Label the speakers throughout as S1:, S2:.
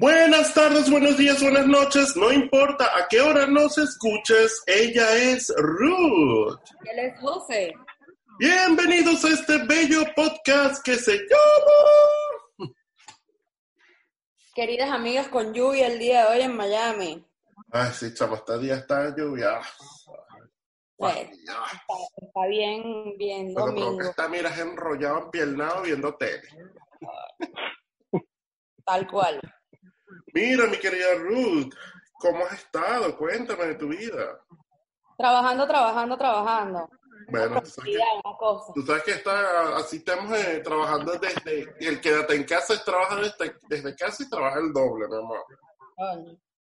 S1: Buenas tardes, buenos días, buenas noches, no importa a qué hora nos escuches, ella es Ruth.
S2: Él es José.
S1: Bienvenidos a este bello podcast que se llama...
S2: Queridas amigas con lluvia el día de hoy en Miami.
S1: Ay, sí, chamo, este día está lluvia.
S2: Bueno, está, está bien, bien,
S1: Pero creo que
S2: domingo,
S1: está, miras enrollado, empiernado, viendo tele.
S2: tal cual.
S1: Mira, mi querida Ruth, ¿cómo has estado? Cuéntame de tu vida.
S2: Trabajando, trabajando, trabajando.
S1: Bueno, tú sabes que, tú sabes que está, así estamos eh, trabajando desde, el quédate en casa es trabaja desde, desde casa y trabaja el doble, mi amor.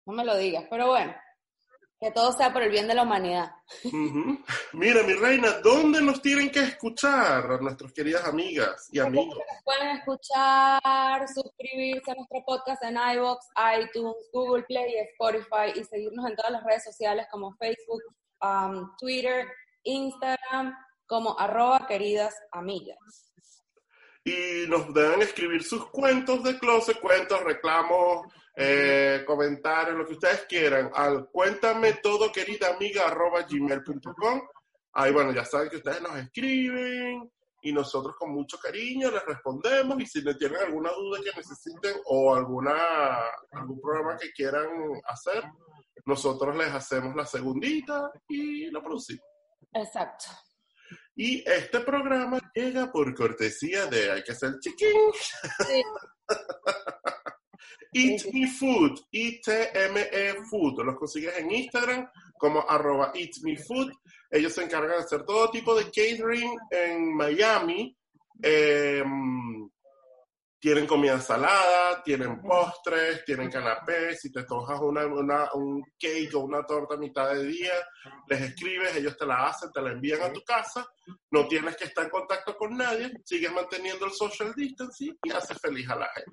S2: No me lo digas, pero bueno, que todo sea por el bien de la humanidad.
S1: Mira, mi reina, ¿dónde nos tienen que escuchar a nuestras queridas amigas y amigos?
S2: Pueden escuchar, suscribirse a nuestro podcast en iVoox, iTunes, Google Play y Spotify y seguirnos en todas las redes sociales como Facebook, um, Twitter, Instagram, como arroba queridas amigas.
S1: Y nos deben escribir sus cuentos de closet, cuentos, reclamos, eh, comentarios, lo que ustedes quieran, al cuéntame todo, querida amiga, arroba gmail.com. Ahí, bueno, ya saben que ustedes nos escriben y nosotros con mucho cariño les respondemos y si le tienen alguna duda que necesiten o alguna algún programa que quieran hacer, nosotros les hacemos la segundita y lo producimos.
S2: Exacto.
S1: Y este programa llega por cortesía de Hay que ser chiquín.
S2: Sí.
S1: Eat Me Food, I-T-M-E Food. Los consigues en Instagram como arroba Eat Me Food. Ellos se encargan de hacer todo tipo de catering en Miami. Eh, tienen comida salada, tienen postres, tienen canapés. Si te tojas una, una- un cake o una torta a mitad de día, les escribes, ellos te la hacen, te la envían a tu casa. No tienes que estar en contacto con nadie, sigues manteniendo el social distancing y haces feliz a la gente.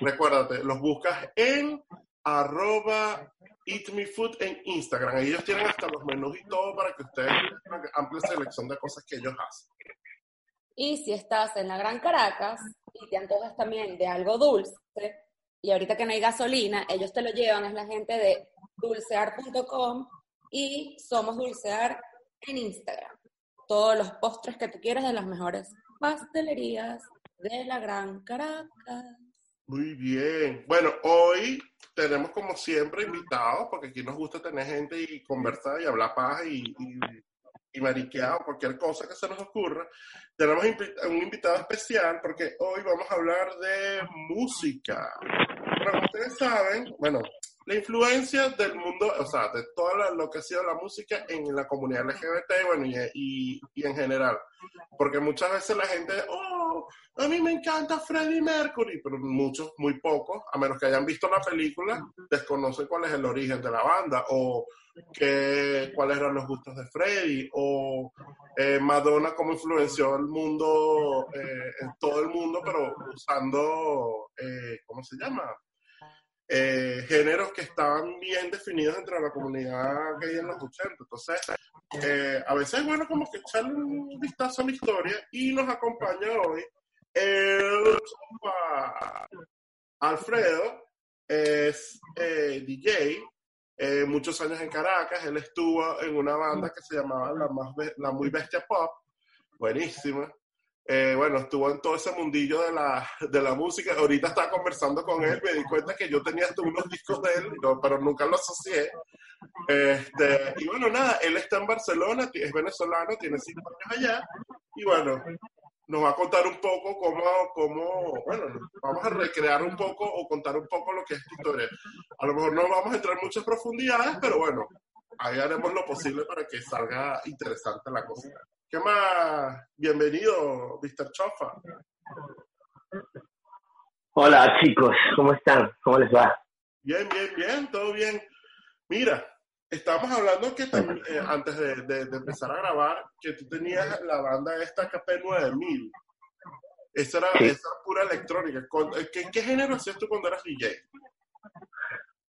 S1: Recuérdate, los buscas en arroba Eat Me Food en Instagram. Ellos tienen hasta los menús y todo para que ustedes tengan una amplia selección de cosas que ellos hacen.
S2: Y si estás en la Gran Caracas y te antojas también de algo dulce, y ahorita que no hay gasolina, ellos te lo llevan, es la gente de dulcear.com y somos Dulcear en Instagram. Todos los postres que tú quieras de las mejores pastelerías de la Gran Caracas.
S1: Muy bien. Bueno, hoy tenemos como siempre invitados, porque aquí nos gusta tener gente y conversar y hablar paja y, y, y mariquear o cualquier cosa que se nos ocurra. Tenemos un invitado especial porque hoy vamos a hablar de música. Como ustedes saben, bueno, la influencia del mundo, o sea, de todo lo que ha sido la música en la comunidad LGBT, bueno, y, y, y en general. Porque muchas veces la gente, oh, a mí me encanta Freddie Mercury, pero muchos, muy pocos, a menos que hayan visto la película, desconocen cuál es el origen de la banda o que, cuáles eran los gustos de Freddie o eh, Madonna cómo influenció el mundo, eh, en todo el mundo, pero usando, eh, ¿cómo se llama? Eh, géneros que estaban bien definidos entre la comunidad gay en los 80. Entonces, eh, a veces es bueno como que echarle un vistazo a la historia y nos acompaña hoy el. Alfredo es eh, DJ, eh, muchos años en Caracas, él estuvo en una banda que se llamaba La, Más Be- la Muy Bestia Pop, buenísima. Eh, bueno, estuvo en todo ese mundillo de la, de la música. Ahorita estaba conversando con él, me di cuenta que yo tenía hasta unos discos de él, no, pero nunca lo asocié. Este, y bueno, nada, él está en Barcelona, es venezolano, tiene cinco años allá, y bueno, nos va a contar un poco cómo, cómo, bueno, vamos a recrear un poco o contar un poco lo que es esta historia. A lo mejor no vamos a entrar en muchas profundidades, pero bueno, ahí haremos lo posible para que salga interesante la cosa. ¿Qué más? Bienvenido, Mr. Chofa.
S3: Hola chicos, ¿cómo están? ¿Cómo les va?
S1: Bien, bien, bien, todo bien. Mira, estábamos hablando que eh, antes de, empezar a grabar, que tú tenías la banda esta KP9000. Esa era, pura electrónica. ¿Qué, ¿Qué, género hacías tú cuando eras DJ?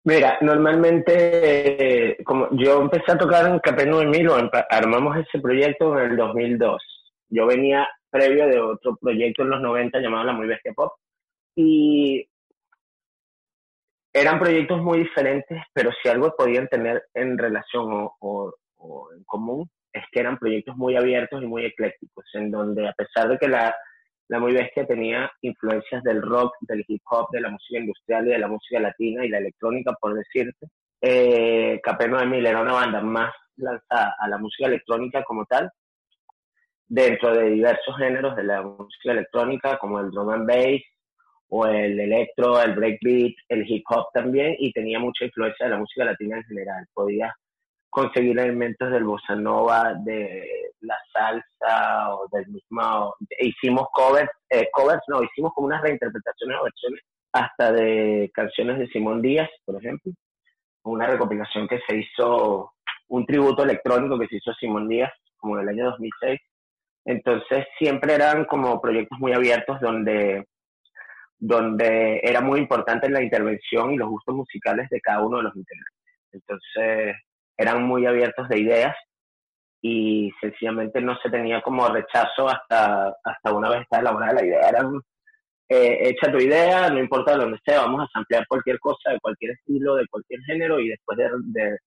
S3: Mira, normalmente, como yo empecé a tocar en KP9000, o armamos ese proyecto en el 2002. Yo venía previo de otro proyecto en los 90 llamado La Muy Bestia Pop. Y eran proyectos muy diferentes, pero si algo podían tener en relación o, en común es que eran proyectos muy abiertos y muy eclécticos, en donde a pesar de que la, la Muy Bestia tenía influencias del rock, del hip hop, de la música industrial y de la música latina y la electrónica, por decirte. Eh, de Mil era una banda más lanzada a la música electrónica como tal, dentro de diversos géneros de la música electrónica, como el drum and bass, o el electro, el breakbeat, el hip hop también, y tenía mucha influencia de la música latina en general. Podía conseguir elementos del bossa nova, de la salsa o del mismo... Hicimos covers, eh, covers, no, hicimos como unas reinterpretaciones o versiones hasta de canciones de Simón Díaz, por ejemplo. Una recopilación que se hizo, un tributo electrónico que se hizo a Simón Díaz, como en el año 2006. Entonces siempre eran como proyectos muy abiertos donde donde era muy importante la intervención y los gustos musicales de cada uno de los integrantes. Entonces, eran muy abiertos de ideas y sencillamente no se tenía como rechazo hasta, hasta una vez está elaborada la idea. Era eh, echa tu idea, no importa dónde sea, vamos a ampliar cualquier cosa, de cualquier estilo, de cualquier género, y después de,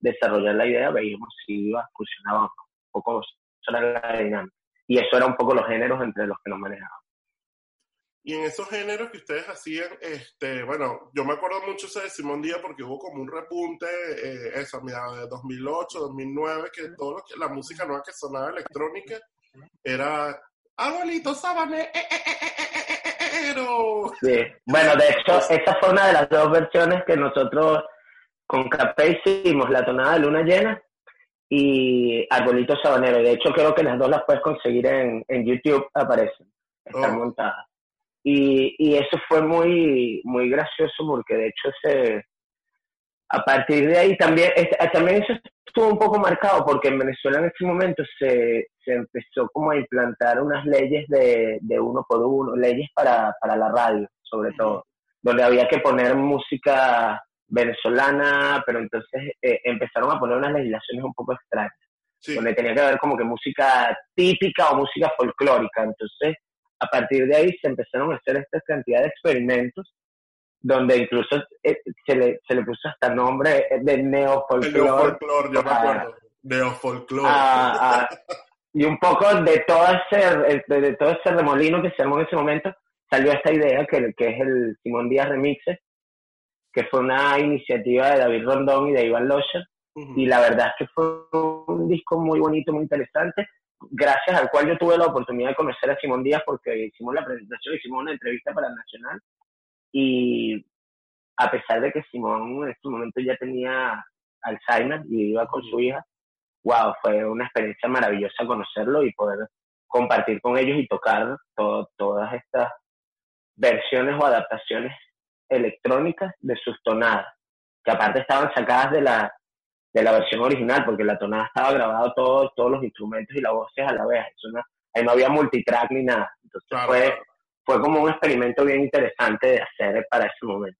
S3: desarrollar la idea veíamos si iba, funcionaba un poco, eso era. Y eso era un poco los géneros entre los que nos manejábamos.
S1: Y en esos géneros que ustedes hacían, este, bueno, yo me acuerdo mucho ese de Simón Díaz porque hubo como un repunte, eh, eso, mira, de 2008, 2009, que todo lo que, la música nueva que sonaba electrónica era abuelito sábane, eh, eh,
S3: Sí, bueno, de hecho, esta fue una de las dos versiones que nosotros con Capé hicimos, la tonada de luna llena y Arbolito Sabanero. De hecho, creo que las dos las puedes conseguir en, en YouTube, aparecen, están oh. montadas. Y, y eso fue muy, muy gracioso porque de hecho se, a partir de ahí también, también eso estuvo un poco marcado porque en Venezuela en ese momento se, se empezó como a implantar unas leyes de, de uno por uno, leyes para, para la radio sobre todo, donde había que poner música venezolana, pero entonces eh, empezaron a poner unas legislaciones un poco extrañas, donde tenía que haber como que música típica o música folclórica, entonces a partir de ahí se empezaron a hacer esta cantidad de experimentos donde incluso eh, se, le, se le puso hasta nombre de neofolclore.
S1: Neofolclore, yo me acuerdo. Neofolclore.
S3: y un poco de todo, ese, de, todo ese remolino que se armó en ese momento, salió esta idea que, que es el Simón Díaz Remixes, que fue una iniciativa de David Rondón y de Iván Locher. Y la verdad es que fue un disco muy bonito, muy interesante, gracias al cual yo tuve la oportunidad de conocer a Simón Díaz porque hicimos la presentación, hicimos una entrevista para el Nacional. Y a pesar de que Simón en este momento ya tenía Alzheimer y iba con su hija, wow, fue una experiencia maravillosa conocerlo y poder compartir con ellos y tocar todas estas versiones o adaptaciones electrónicas de sus tonadas, que aparte estaban sacadas de la, de la versión original, porque la tonada estaba grabado todos todos los instrumentos y las voces a la vez. ahí no había multitrack ni nada. Entonces fue, fue como un experimento bien interesante de hacer para ese momento.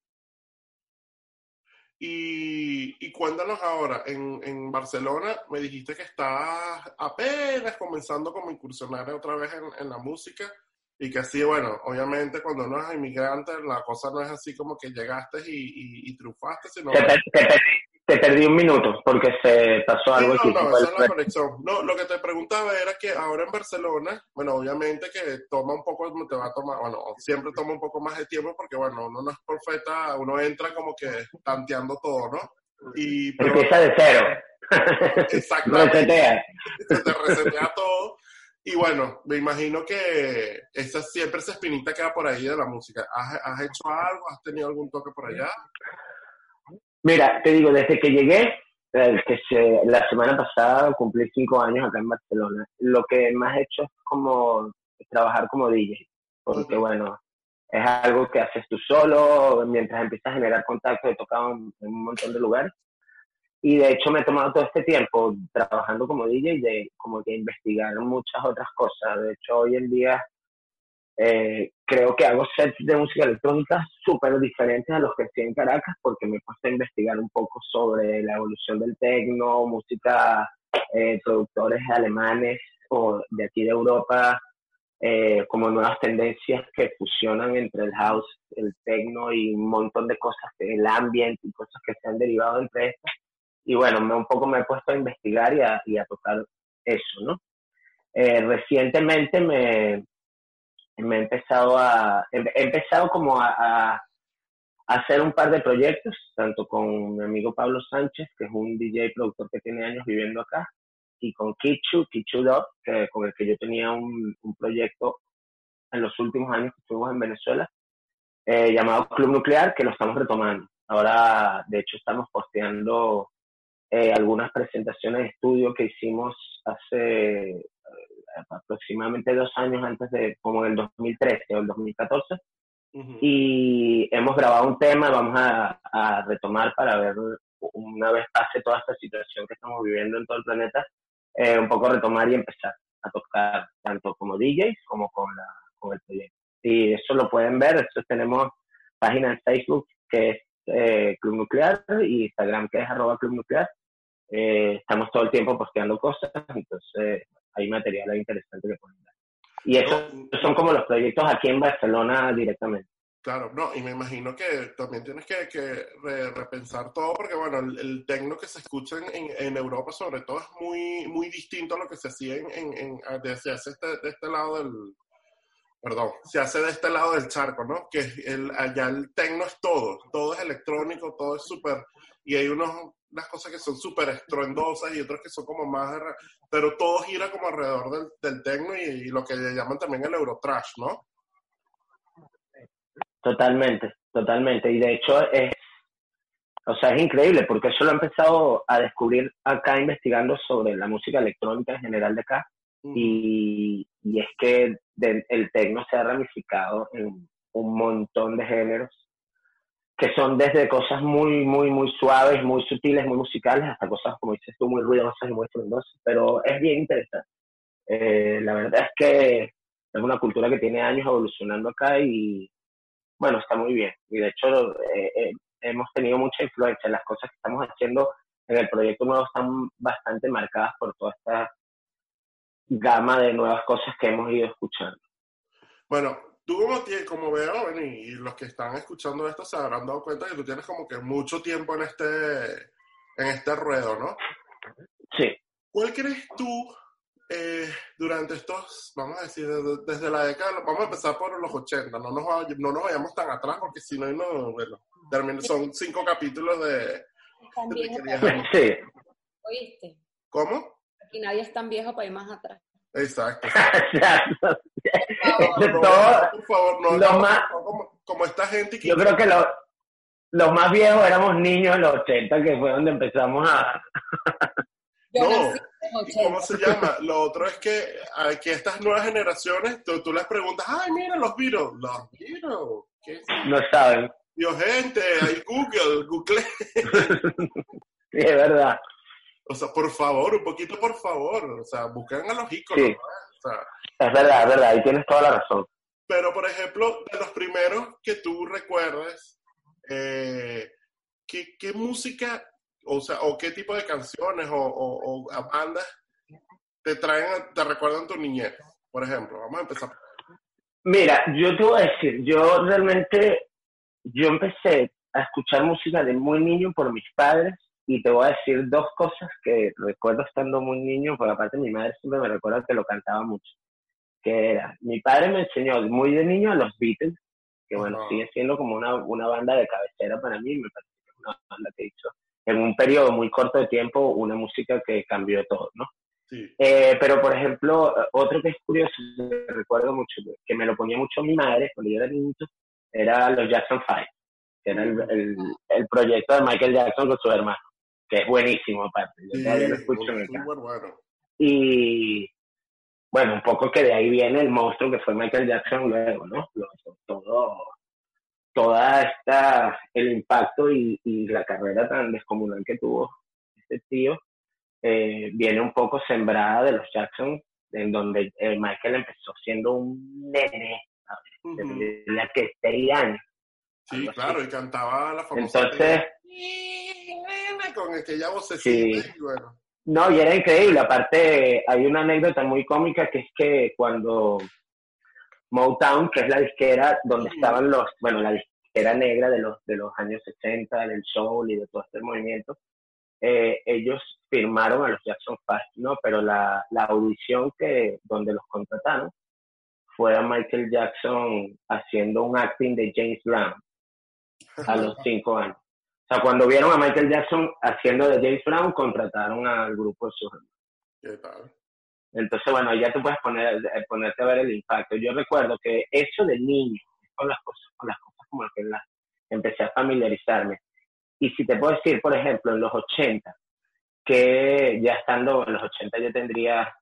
S1: Y, y cuéntanos ahora, en, en, Barcelona me dijiste que estás apenas comenzando como incursionar otra vez en, en, la música y que así, bueno, obviamente cuando uno es inmigrante la cosa no es así como que llegaste y, y, triunfaste, sino
S3: te perdí un minuto porque se pasó algo
S1: no, No, esa es la conexión. No, lo que te preguntaba era que ahora en Barcelona, bueno, obviamente que toma un poco, te va a tomar, bueno, siempre toma un poco más de tiempo porque, bueno, uno no es perfecta, uno entra como que tanteando todo, ¿no?
S3: Y, Empieza de cero.
S1: Exactamente. resetea. te resetea todo. Y bueno, me imagino que esa siempre esa espinita queda por ahí de la música. ¿Has, ¿Has hecho algo? ¿Has tenido algún toque por allá?
S3: Mira, te digo, desde que llegué, eh, que se, la semana pasada cumplí cinco años acá en Barcelona, lo que más he hecho es como trabajar como DJ, porque bueno, es algo que haces tú solo, mientras empiezas a generar contacto, he tocado en, un montón de lugares. Y de hecho me he tomado todo este tiempo trabajando como DJ de como que investigar muchas otras cosas. De hecho, hoy en día eh, creo que hago sets de música electrónica súper diferentes a los que hacía en Caracas porque me puesto a investigar un poco sobre la evolución del techno, música, eh, productores alemanes o de aquí de Europa, eh, como nuevas tendencias que fusionan entre el house, el techno y un montón de cosas, el ambiente y cosas que se han derivado entre estas. Y bueno, me, un poco me he puesto a investigar y a, y a tocar eso, ¿no? recientemente me, me he empezado a, he empezado como a, hacer un par de proyectos, tanto con mi amigo Pablo Sánchez, que es un DJ productor que tiene años viviendo acá, y con Kichu, Kichu Dot, que, con el que yo tenía un, proyecto en los últimos años que estuvimos en Venezuela, eh, llamado Club Nuclear, que lo estamos retomando. Ahora, de hecho, estamos posteando eh, algunas presentaciones de estudio que hicimos hace aproximadamente dos años antes de, como en el 2013 o el 2014. Y hemos grabado un tema, vamos a, a, retomar para ver, una vez pase toda esta situación que estamos viviendo en todo el planeta, eh, un poco retomar y empezar a tocar tanto como DJs como con, la, con el proyecto. Y eso lo pueden ver, nosotros tenemos página en Facebook que es eh, Club Nuclear y Instagram que es arroba Club Nuclear. Eh, estamos todo el tiempo posteando cosas, entonces hay material interesante que poner. Y esos son como los proyectos aquí en Barcelona directamente.
S1: Claro, no, y me imagino que también tienes que, que repensar todo, porque bueno, el, el tecno que se escucha en, en, Europa sobre todo es muy, muy distinto a lo que se hacía en, en, de, se hace este, de este lado del, perdón, se hace de este lado del charco, ¿no? Que el, allá el tecno es todo, todo es electrónico, todo es súper, y hay unos, unas cosas que son súper estruendosas y otras que son como más, pero todo gira como alrededor del, del techno y, lo que le llaman también el Eurotrash, ¿no?
S3: Totalmente, totalmente. Y de hecho es, o sea, es increíble porque eso lo he empezado a descubrir acá investigando sobre la música electrónica en general de acá. Y, y, es que el techno se ha ramificado en un montón de géneros que son desde cosas muy, muy, muy suaves, muy sutiles, muy musicales, hasta cosas, como dices tú, muy ruidosas y muy estruendosas, pero es bien interesante. Eh, la verdad es que es una cultura que tiene años evolucionando acá y, bueno, está muy bien. Y de hecho, eh, eh, hemos tenido mucha influencia. Las cosas que estamos haciendo en el proyecto nuevo están bastante marcadas por toda esta gama de nuevas cosas que hemos ido escuchando.
S1: Bueno, tú como, como veo, y los que están escuchando esto se habrán dado cuenta que tú tienes como que mucho tiempo en este, en este ruedo, ¿no?
S3: Sí.
S1: ¿Cuál crees tú eh, durante estos, vamos a decir, desde, la década, vamos a empezar por los 80, no nos, no nos vayamos tan atrás porque si no, no bueno, son cinco capítulos de...
S3: sí.
S2: ¿Oíste?
S1: ¿Cómo?
S2: Aquí nadie es tan viejo para ir más atrás.
S1: Exacto.
S3: de todo,
S1: por favor, no, más, como, esta gente
S3: Yo creo que los más viejos éramos niños en los 80, que fue donde empezamos a...
S1: no, ¿cómo se llama? Lo otro es que aquí estas nuevas generaciones, tú, tú les preguntas, ay, mira los virus. Los virus.
S3: No saben.
S1: Dios, gente, hay Google, Google.
S3: sí, es verdad.
S1: O sea, por favor, un poquito por favor. O sea, busquen a los iconos.
S3: Sí. es verdad, es verdad, y tienes toda la razón.
S1: Pero, por ejemplo, de los primeros que tú recuerdes, eh, ¿qué, ¿qué, música, o sea, o qué tipo de canciones o, o, bandas te traen, te recuerdan tu niñez? Por ejemplo, vamos a empezar.
S3: Mira, yo te voy a decir, yo realmente, yo empecé a escuchar música de muy niño por mis padres y te voy a decir dos cosas que recuerdo estando muy niño, porque aparte mi madre siempre me recuerda que lo cantaba mucho. Que era, mi padre me enseñó muy de niño a los Beatles, que bueno, sigue siendo como una, una banda de cabecera para mí, me parece que es una banda que hizo en un periodo muy corto de tiempo una música que cambió todo, ¿no?
S1: Sí.
S3: Eh, pero, por ejemplo, otro que es curioso, que recuerdo mucho, que me lo ponía mucho mi madre cuando yo era niño, era los Jackson Five, que era el, el, el proyecto de Michael Jackson con su hermano que es buenísimo aparte. Yo todavía lo escucho en
S1: bueno.
S3: Y bueno, un poco que de ahí viene el monstruo que fue Michael Jackson luego, ¿no? todo toda esta, el impacto y, y, la carrera tan descomunal que tuvo este tío, eh, viene un poco sembrada de los Jackson, en donde eh, Michael empezó siendo un nene, ¿sabes? Uh que años.
S1: Sí, claro, y cantaba la
S3: famosa... Entonces...
S1: Con aquella vocecita sí. y bueno.
S3: No, y era increíble. Aparte, hay una anécdota muy cómica que es que cuando Motown, que es la disquera donde estaban los, bueno, la disquera negra de los, de los años 60, del soul y de todo este movimiento, eh, ellos firmaron a los Jackson Five, ¿no? Pero la, la audición que, donde los contrataron fue a Michael Jackson haciendo un acting de James Brown a los cinco años. O sea, cuando vieron a Michael Jackson haciendo de James Brown, contrataron al grupo de sus
S1: ¿Qué tal?
S3: Entonces, bueno, ya tú puedes poner, eh, ponerte a ver el impacto. Yo recuerdo que eso de niño, con las cosas, con las cosas como que las empecé a familiarizarme. Y si te puedo decir, por ejemplo, en los 80, que ya estando en los 80 yo tendría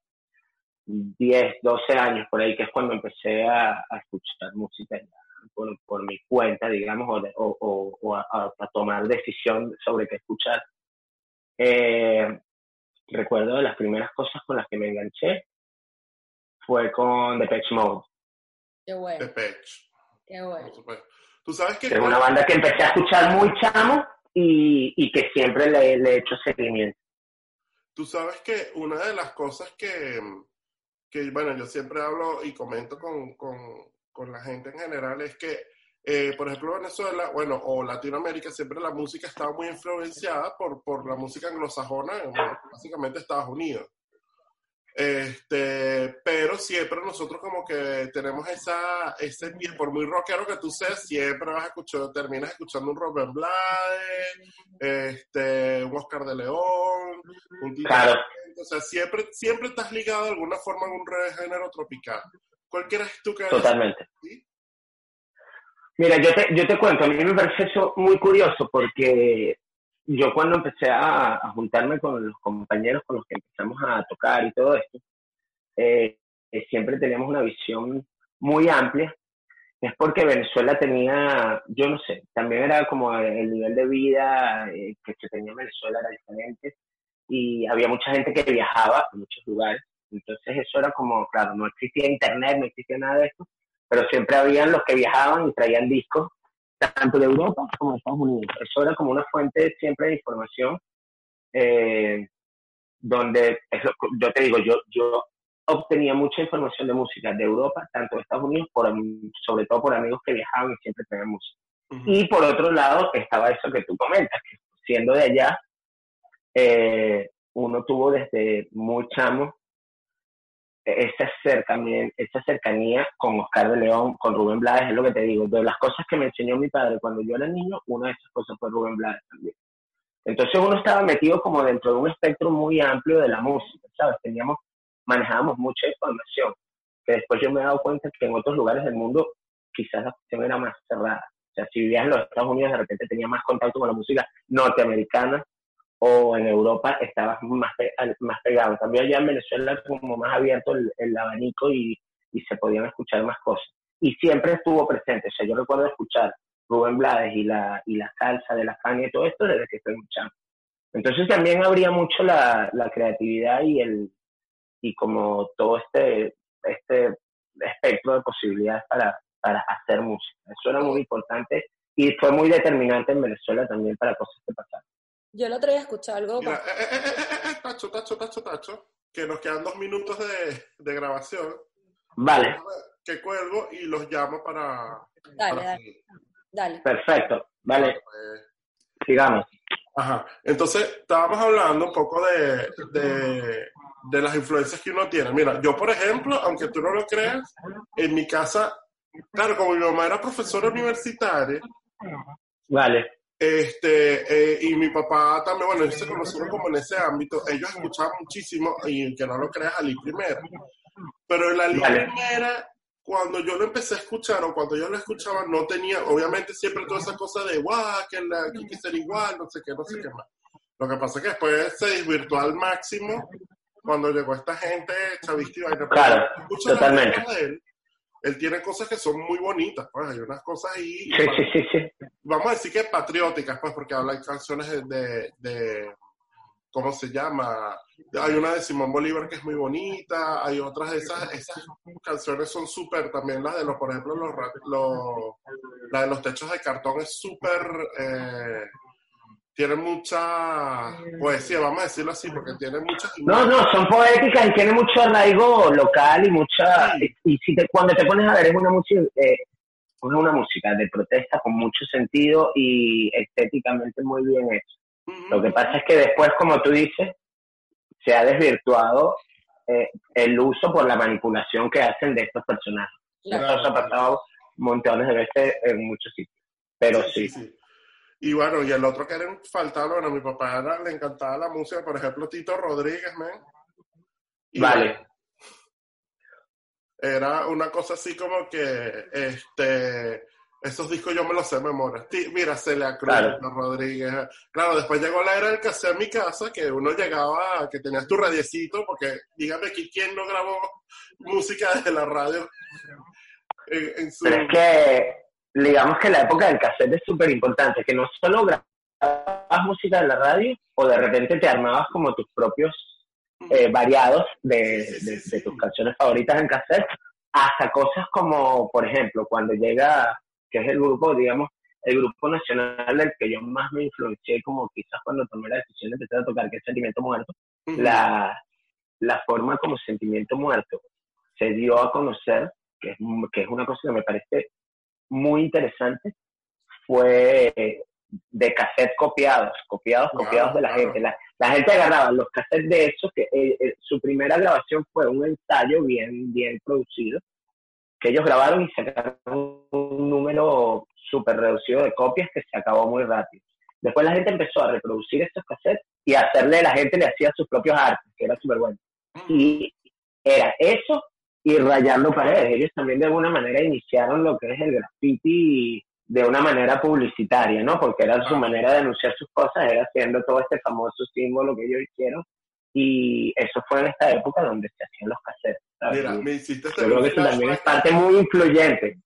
S3: 10, 12 años por ahí, que es cuando empecé a, escuchar música por, por, mi cuenta, digamos, o, o, o a, a, tomar decisión sobre qué escuchar. Eh, recuerdo de las primeras cosas con las que me enganché fue con Depeche Mode.
S2: Qué bueno.
S1: Depeche.
S2: Qué bueno.
S1: Tú sabes que...
S3: Es una banda que empecé a escuchar muy chamo y, y que siempre le, le, he hecho seguimiento.
S1: Tú sabes que una de las cosas que, que bueno, yo siempre hablo y comento con, con, con la gente en general es que eh, por ejemplo, Venezuela, bueno, o Latinoamérica, siempre la música estaba muy influenciada por, por la música anglosajona, básicamente Estados Unidos. Este, pero siempre nosotros como que tenemos esa, ese por muy rockero que tú seas, siempre vas a escuchar, terminas escuchando un Robert Blades, este, un Oscar de León, un Tito
S3: claro.
S1: O sea, siempre, siempre estás ligado de alguna forma a un género tropical. ¿Cuál quieres tú que
S3: Totalmente. ¿sí? Mira, yo te, yo te cuento, a mí me parece eso muy curioso porque yo cuando empecé a, a, juntarme con los compañeros con los que empezamos a tocar y todo esto, eh, eh, siempre teníamos una visión muy amplia. Es porque Venezuela tenía, yo no sé, también era como el nivel de vida eh, que se tenía en Venezuela era diferente y había mucha gente que viajaba a muchos lugares. Entonces eso era como, claro, no existía internet, no existía nada de esto pero siempre habían los que viajaban y traían discos, tanto de Europa como de Estados Unidos. Eso era como una fuente siempre de información, eh, donde, eso, yo te digo, yo, yo obtenía mucha información de música de Europa, tanto de Estados Unidos, por, sobre todo por amigos que viajaban y siempre traían música. Uh -huh. Y por otro lado estaba eso que tú comentas, que siendo de allá, eh, uno tuvo desde muy chamo esa, cercanía, esa cercanía con Oscar de León, con Rubén Blades, es lo que te digo, de las cosas que me enseñó mi padre cuando yo era niño, una de esas cosas fue Rubén Blades también. Entonces uno estaba metido como dentro de un espectro muy amplio de la música, ¿sabes? Teníamos, manejábamos mucha información, que después yo me he dado cuenta que en otros lugares del mundo quizás la cuestión era más cerrada. O sea, si vivías en los Estados Unidos, de repente tenía más contacto con la música norteamericana o en Europa estabas más, más pegado. También allá en Venezuela como más abierto el, el abanico y, y, se podían escuchar más cosas. Y siempre estuvo presente. O sea, yo recuerdo escuchar Rubén Blades y la, y la salsa de la caña y todo esto desde que estoy escuchando. Entonces también habría mucho la, la creatividad y el y como todo este, este espectro de posibilidades para, para hacer música. Eso era muy importante y fue muy determinante en Venezuela también para cosas que pasaron.
S2: Yo el otro día escuché algo.
S1: Mira, eh, eh, eh, tacho, tacho, tacho, tacho. Que nos quedan dos minutos de, de grabación.
S3: Vale.
S1: Que cuelgo y los llamo para.
S2: Dale, para dale. dale.
S3: Perfecto. Vale. Pues... Sigamos.
S1: Ajá. Entonces, estábamos hablando un poco de, de, de, las influencias que uno tiene. Mira, yo, por ejemplo, aunque tú no lo creas, en mi casa, claro, como mi mamá era profesora universitaria.
S3: Vale
S1: este, eh, y mi papá también, bueno, ellos se conocieron como en ese ámbito. Ellos escuchaban muchísimo, y que no lo creas, Ali Primera. Pero en Ali vale. Primera, cuando yo lo empecé a escuchar, o cuando yo lo escuchaba, no tenía, obviamente, siempre toda esa cosa de, guau, que la que ser igual, no sé qué, no sé qué más. Lo que pasa es que después se desvirtuó al máximo cuando llegó esta gente chavista y
S3: Claro, totalmente.
S1: De él, él tiene cosas que son muy bonitas, pues hay unas cosas ahí,
S3: Sí, sí, sí, sí.
S1: vamos a decir que patrióticas, pues porque hablan canciones de, de, de- ¿cómo se llama? Hay una de Simón Bolívar que es muy bonita, hay otras de esas, esas canciones son súper, también las de los, por ejemplo, los, los, la de los techos de cartón es súper, eh, tiene mucha poesía, vamos a decirlo así, porque tiene muchas
S3: No, no, son poéticas y tiene mucho arraigo local y mucha... Y si te, cuando te pones a ver es una música, eh, es una música de protesta con mucho sentido y estéticamente muy bien hecha. Lo que pasa es que después, como tú dices, se ha desvirtuado eh, el uso por la manipulación que hacen de estos personajes.
S2: Claro.
S3: Eso se ha pasado montones de veces en muchos sitios. Pero sí,
S1: Y bueno, y el otro que era infaltable, bueno, a mi papá era- le encantaba la música, por ejemplo, Tito Rodríguez, man. Y
S3: vale.
S1: Era una cosa así como que, este, esos discos yo me los sé de memoria. Mira, Celia Cruz,
S3: Claro.
S1: Tito Rodríguez. Claro, después llegó la era del cassette a mi casa, que uno llegaba, que tenías tu radiecito, porque dígame aquí quién no grabó música desde la radio en, en su...
S3: Pero es que, digamos que la época del cassette es súper importante, que no solo grababas música de la radio, o de repente te armabas como tus propios eh, variados de, tus canciones favoritas en cassette, hasta cosas como, por ejemplo, cuando llega, que es el grupo, digamos, el grupo nacional del que yo más me influencié, como quizás cuando tomé la decisión de empezar a tocar, que es Sentimiento Muerto, la, la forma como Sentimiento Muerto se dio a conocer, que es, que es una cosa que me parece muy interesante, fue de cassette copiados, copiados,
S1: Claro,
S3: copiados de la
S1: claro.
S3: gente. La, la gente agarraba los cassettes de esos, que eh, eh, su primera grabación fue un ensayo bien, bien producido, que ellos grabaron y sacaron un número súper reducido de copias que se acabó muy rápido. Después la gente empezó a reproducir estos cassettes y a hacerle, la gente le hacía sus propios artes, que era súper bueno. Y era eso y rayando paredes. Ellos también de alguna manera iniciaron lo que es el graffiti de una manera publicitaria, ¿no? Porque era su
S1: Ah.
S3: manera de anunciar sus cosas, era haciendo todo este famoso símbolo que ellos hicieron. Y eso fue en esta época donde se hacían los cassettes. ¿sabes?
S1: Mira, me hiciste
S3: yo creo que eso también es parte muy influyente.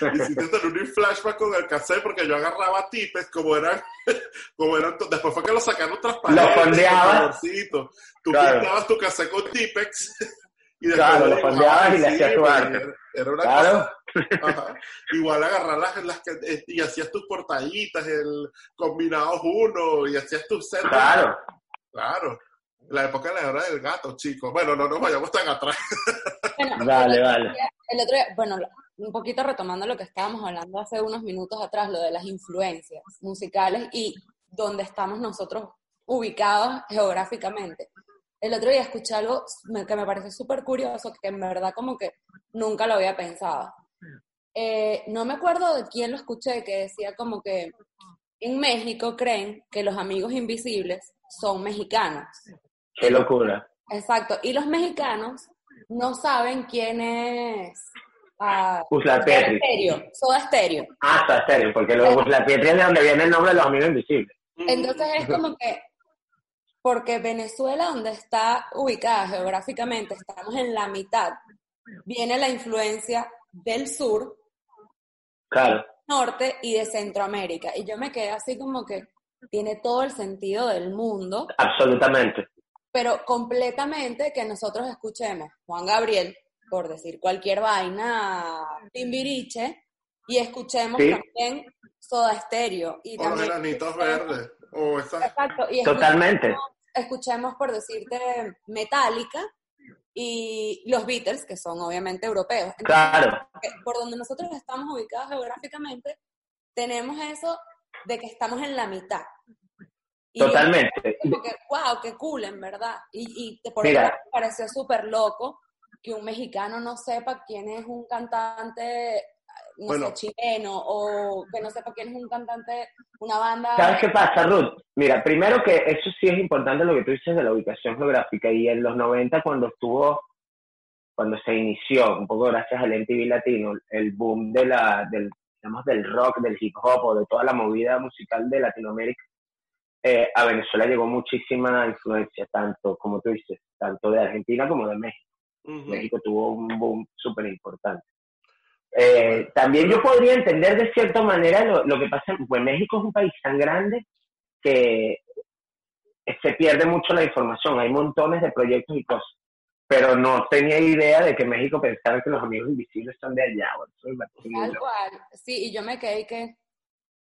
S1: me hiciste tener un flashback con el cassette porque yo agarraba tipes como eran, como eran, después fue que lo sacaron transparentes.
S3: Lo
S1: colorcito. Tú
S3: Claro.
S1: pintabas tu cassette con tipex y después
S3: Claro, lo fondeabas y le hacías tu arte.
S1: Era, una
S3: Claro.
S1: cosa. Ajá. Igual agarrar las, las que- eh, y hacías tus portaditas, el combinados uno y hacías tus set.
S3: Claro.
S1: Claro. La época de la hora del gato, chicos. Bueno, no nos vayamos tan atrás.
S2: Bueno,
S3: Vale,
S2: el
S3: vale.
S2: día- El otro día, bueno, un poquito retomando lo que estábamos hablando hace unos minutos atrás, lo de las influencias musicales y dónde estamos nosotros ubicados geográficamente. El otro día escuché algo que me pareció súper curioso, que en verdad como que nunca lo había pensado. Eh, no me acuerdo de quién lo escuché, que decía como que en México creen que los amigos invisibles son mexicanos.
S3: Qué locura.
S2: Exacto. Y los mexicanos no saben quién es ah,
S3: Usla
S2: Soda
S3: Petri.
S2: Soda Stereo.
S3: Ah, está serio, porque luego la piedra es de donde viene el nombre de los amigos invisibles.
S2: Entonces es como que, porque Venezuela, donde está ubicada geográficamente, estamos en la mitad, viene la influencia del sur,
S3: Claro.
S2: norte y de Centroamérica. Y yo me quedé así como que tiene todo el sentido del mundo,
S3: Absolutamente.
S2: pero completamente que nosotros escuchemos Juan Gabriel, por decir cualquier vaina, Timbiriche, y escuchemos
S3: Sí.
S2: también Soda Stereo. Y
S1: O
S2: también escuchemos-
S1: verdes. O
S2: Exacto, y
S3: Totalmente.
S2: escuchemos, escuchemos, por decirte, Metallica y los Beatles, que son obviamente europeos. Entonces,
S3: Claro.
S2: por donde nosotros estamos ubicados geográficamente, tenemos eso de que estamos en la mitad. Y
S3: Totalmente.
S2: como que, wow, qué cool, en verdad. Y, y por
S3: Mira.
S2: eso me pareció súper loco que un mexicano no sepa quién es un cantante, no
S1: Bueno.
S2: sé, chileno, o que no sepa quién es un cantante, una banda.
S3: ¿Sabes qué pasa, Ruth? Mira, primero que eso sí es importante lo que tú dices de la ubicación geográfica y en los 90 cuando estuvo, cuando se inició, un poco gracias al MTV Latino, el boom de la, del, digamos, del rock, del hip hop o de toda la movida musical de Latinoamérica, eh, a Venezuela llegó muchísima influencia, tanto, como tú dices, tanto de Argentina como de México. México tuvo un boom súper importante. Eh, también yo podría entender de cierta manera lo, lo que pasa, pues México es un país tan grande que se pierde mucho la información, hay montones de proyectos y cosas, pero no tenía idea de que México pensaba que los amigos invisibles son de allá.
S2: Tal cual, sí, y yo me quedé que,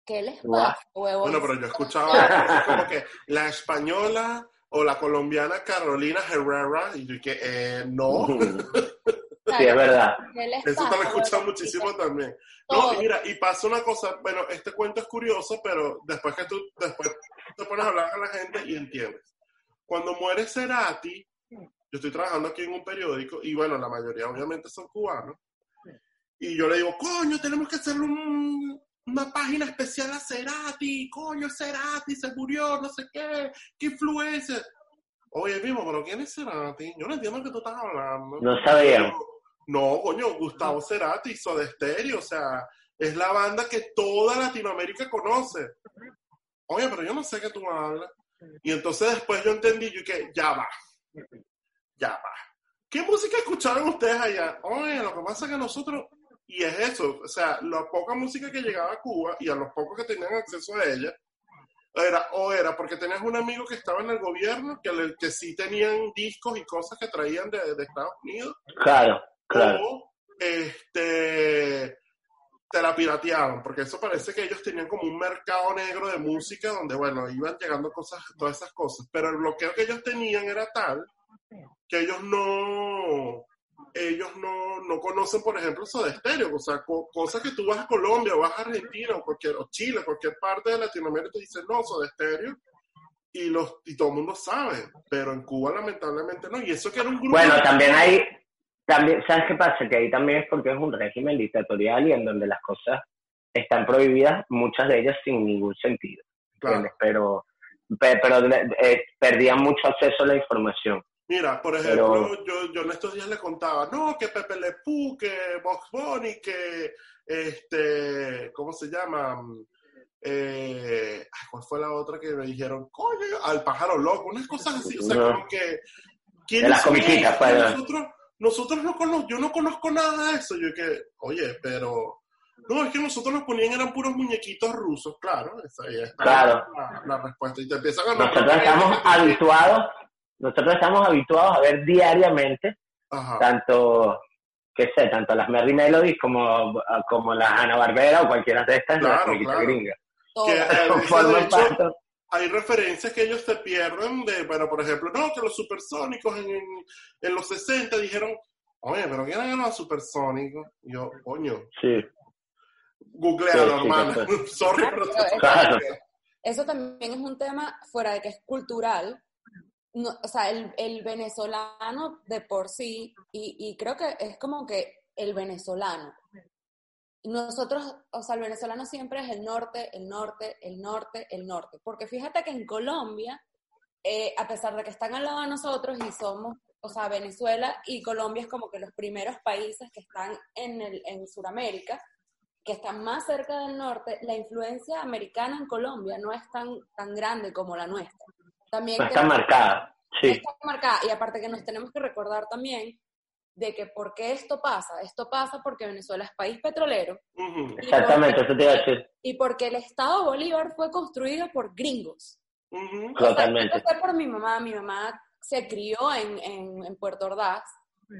S2: ¿qué les pasa,
S1: huevos? Bueno, pero yo escuchaba como que la española o la colombiana Carolina Herrera, y yo que, eh, no.
S3: Sí, es verdad.
S1: Eso te lo he escuchado muchísimo también. No, y mira, y pasa una cosa, bueno, este cuento es curioso, pero después que tú, después te pones a hablar con la gente y entiendes. Cuando muere Cerati, yo estoy trabajando aquí en un periódico, y bueno, la mayoría obviamente son cubanos, y yo le digo, coño, tenemos que hacerle una página especial a Cerati, coño, Cerati se murió, no sé qué, qué influencia. Oye, mismo, pero ¿quién es Cerati? Yo no entiendo que tú estás hablando.
S3: No sabía.
S1: No, coño, Gustavo Cerati, de Stereo, o sea, es la banda que toda Latinoamérica conoce. Oye, pero yo no sé qué tú hablas. Y entonces después yo entendí yo que ya va, ya va. ¿Qué música escucharon ustedes allá? Oye, lo que pasa es que nosotros, y es eso, o sea, la poca música que llegaba a Cuba y a los pocos que tenían acceso a ella, era, o era porque tenías un amigo que estaba en el gobierno, que, que sí tenían discos y cosas que traían de, de Estados Unidos.
S3: Claro. Claro.
S1: O este, te la pirateaban, porque eso parece que ellos tenían como un mercado negro de música donde, bueno, iban llegando cosas, todas esas cosas, pero el bloqueo que ellos tenían era tal que ellos no, ellos no, no conocen, por ejemplo, de Stereo, o sea, cosas que tú vas a Colombia o vas a Argentina o, cualquier, o Chile, cualquier parte de Latinoamérica, te dicen, no, de Stereo, y, los, y todo el mundo sabe, pero en Cuba lamentablemente no, y eso que era un grupo...
S3: Bueno, también hay también, ¿sabes qué pasa? Que ahí también es porque es un régimen dictatorial y en donde las cosas están prohibidas, muchas de ellas sin ningún sentido. Pero, pero, eh, perdían mucho acceso a la información.
S1: Mira, por ejemplo, yo, yo en estos días le contaba, no, que Pepe Le Pew, que Box Bunny, que este, ¿cómo se llama? Eh, ¿Cuál fue la otra que me dijeron? Coño, al pájaro loco, unas cosas así, o sea, como que...
S3: De las comiquitas, pues.
S1: Nosotros, nosotros no conozco, yo no conozco nada de eso. Yo que, oye, pero no, es que nosotros nos ponían eran puros muñequitos rusos, claro. Esa, es
S3: claro.
S1: La, respuesta. Y te empiezan a
S3: Nosotros estamos habituados, nosotros estamos habituados a ver diariamente, tanto, qué sé, tanto las Merry Melodies como, como las Ana Barbera o cualquiera de estas,
S1: claro, las claro. gringas. Que, eh, hay referencias que ellos se pierden de, bueno, por ejemplo, no, que los supersónicos en, en, los 60 dijeron, oye, pero ¿quién eran los supersónicos? Y yo, coño.
S3: Sí.
S1: Googlealo, hermano. Sorry,
S2: pero Eso también es un tema fuera de que es cultural. No, o sea, el, el, venezolano de por sí, y, y creo que es como que el venezolano nosotros, o sea, el venezolano siempre es el norte, el norte, el norte, el norte. Porque fíjate que en Colombia, eh, a pesar de que están al lado de nosotros y somos, o sea, Venezuela y Colombia es como que los primeros países que están en, el, en Sudamérica, que están más cerca del norte, la influencia americana en Colombia no es tan, tan grande como la nuestra. También
S3: está marcada, sí.
S2: Está marcada, y aparte que nos tenemos que recordar también de que por qué esto pasa. Esto pasa porque Venezuela es país petrolero.
S3: Exactamente, eso te iba a decir.
S2: Y porque el Estado Bolívar fue construido por gringos.
S3: Totalmente.
S2: fue por mi mamá. Mi mamá se crió en, en, Puerto Ordaz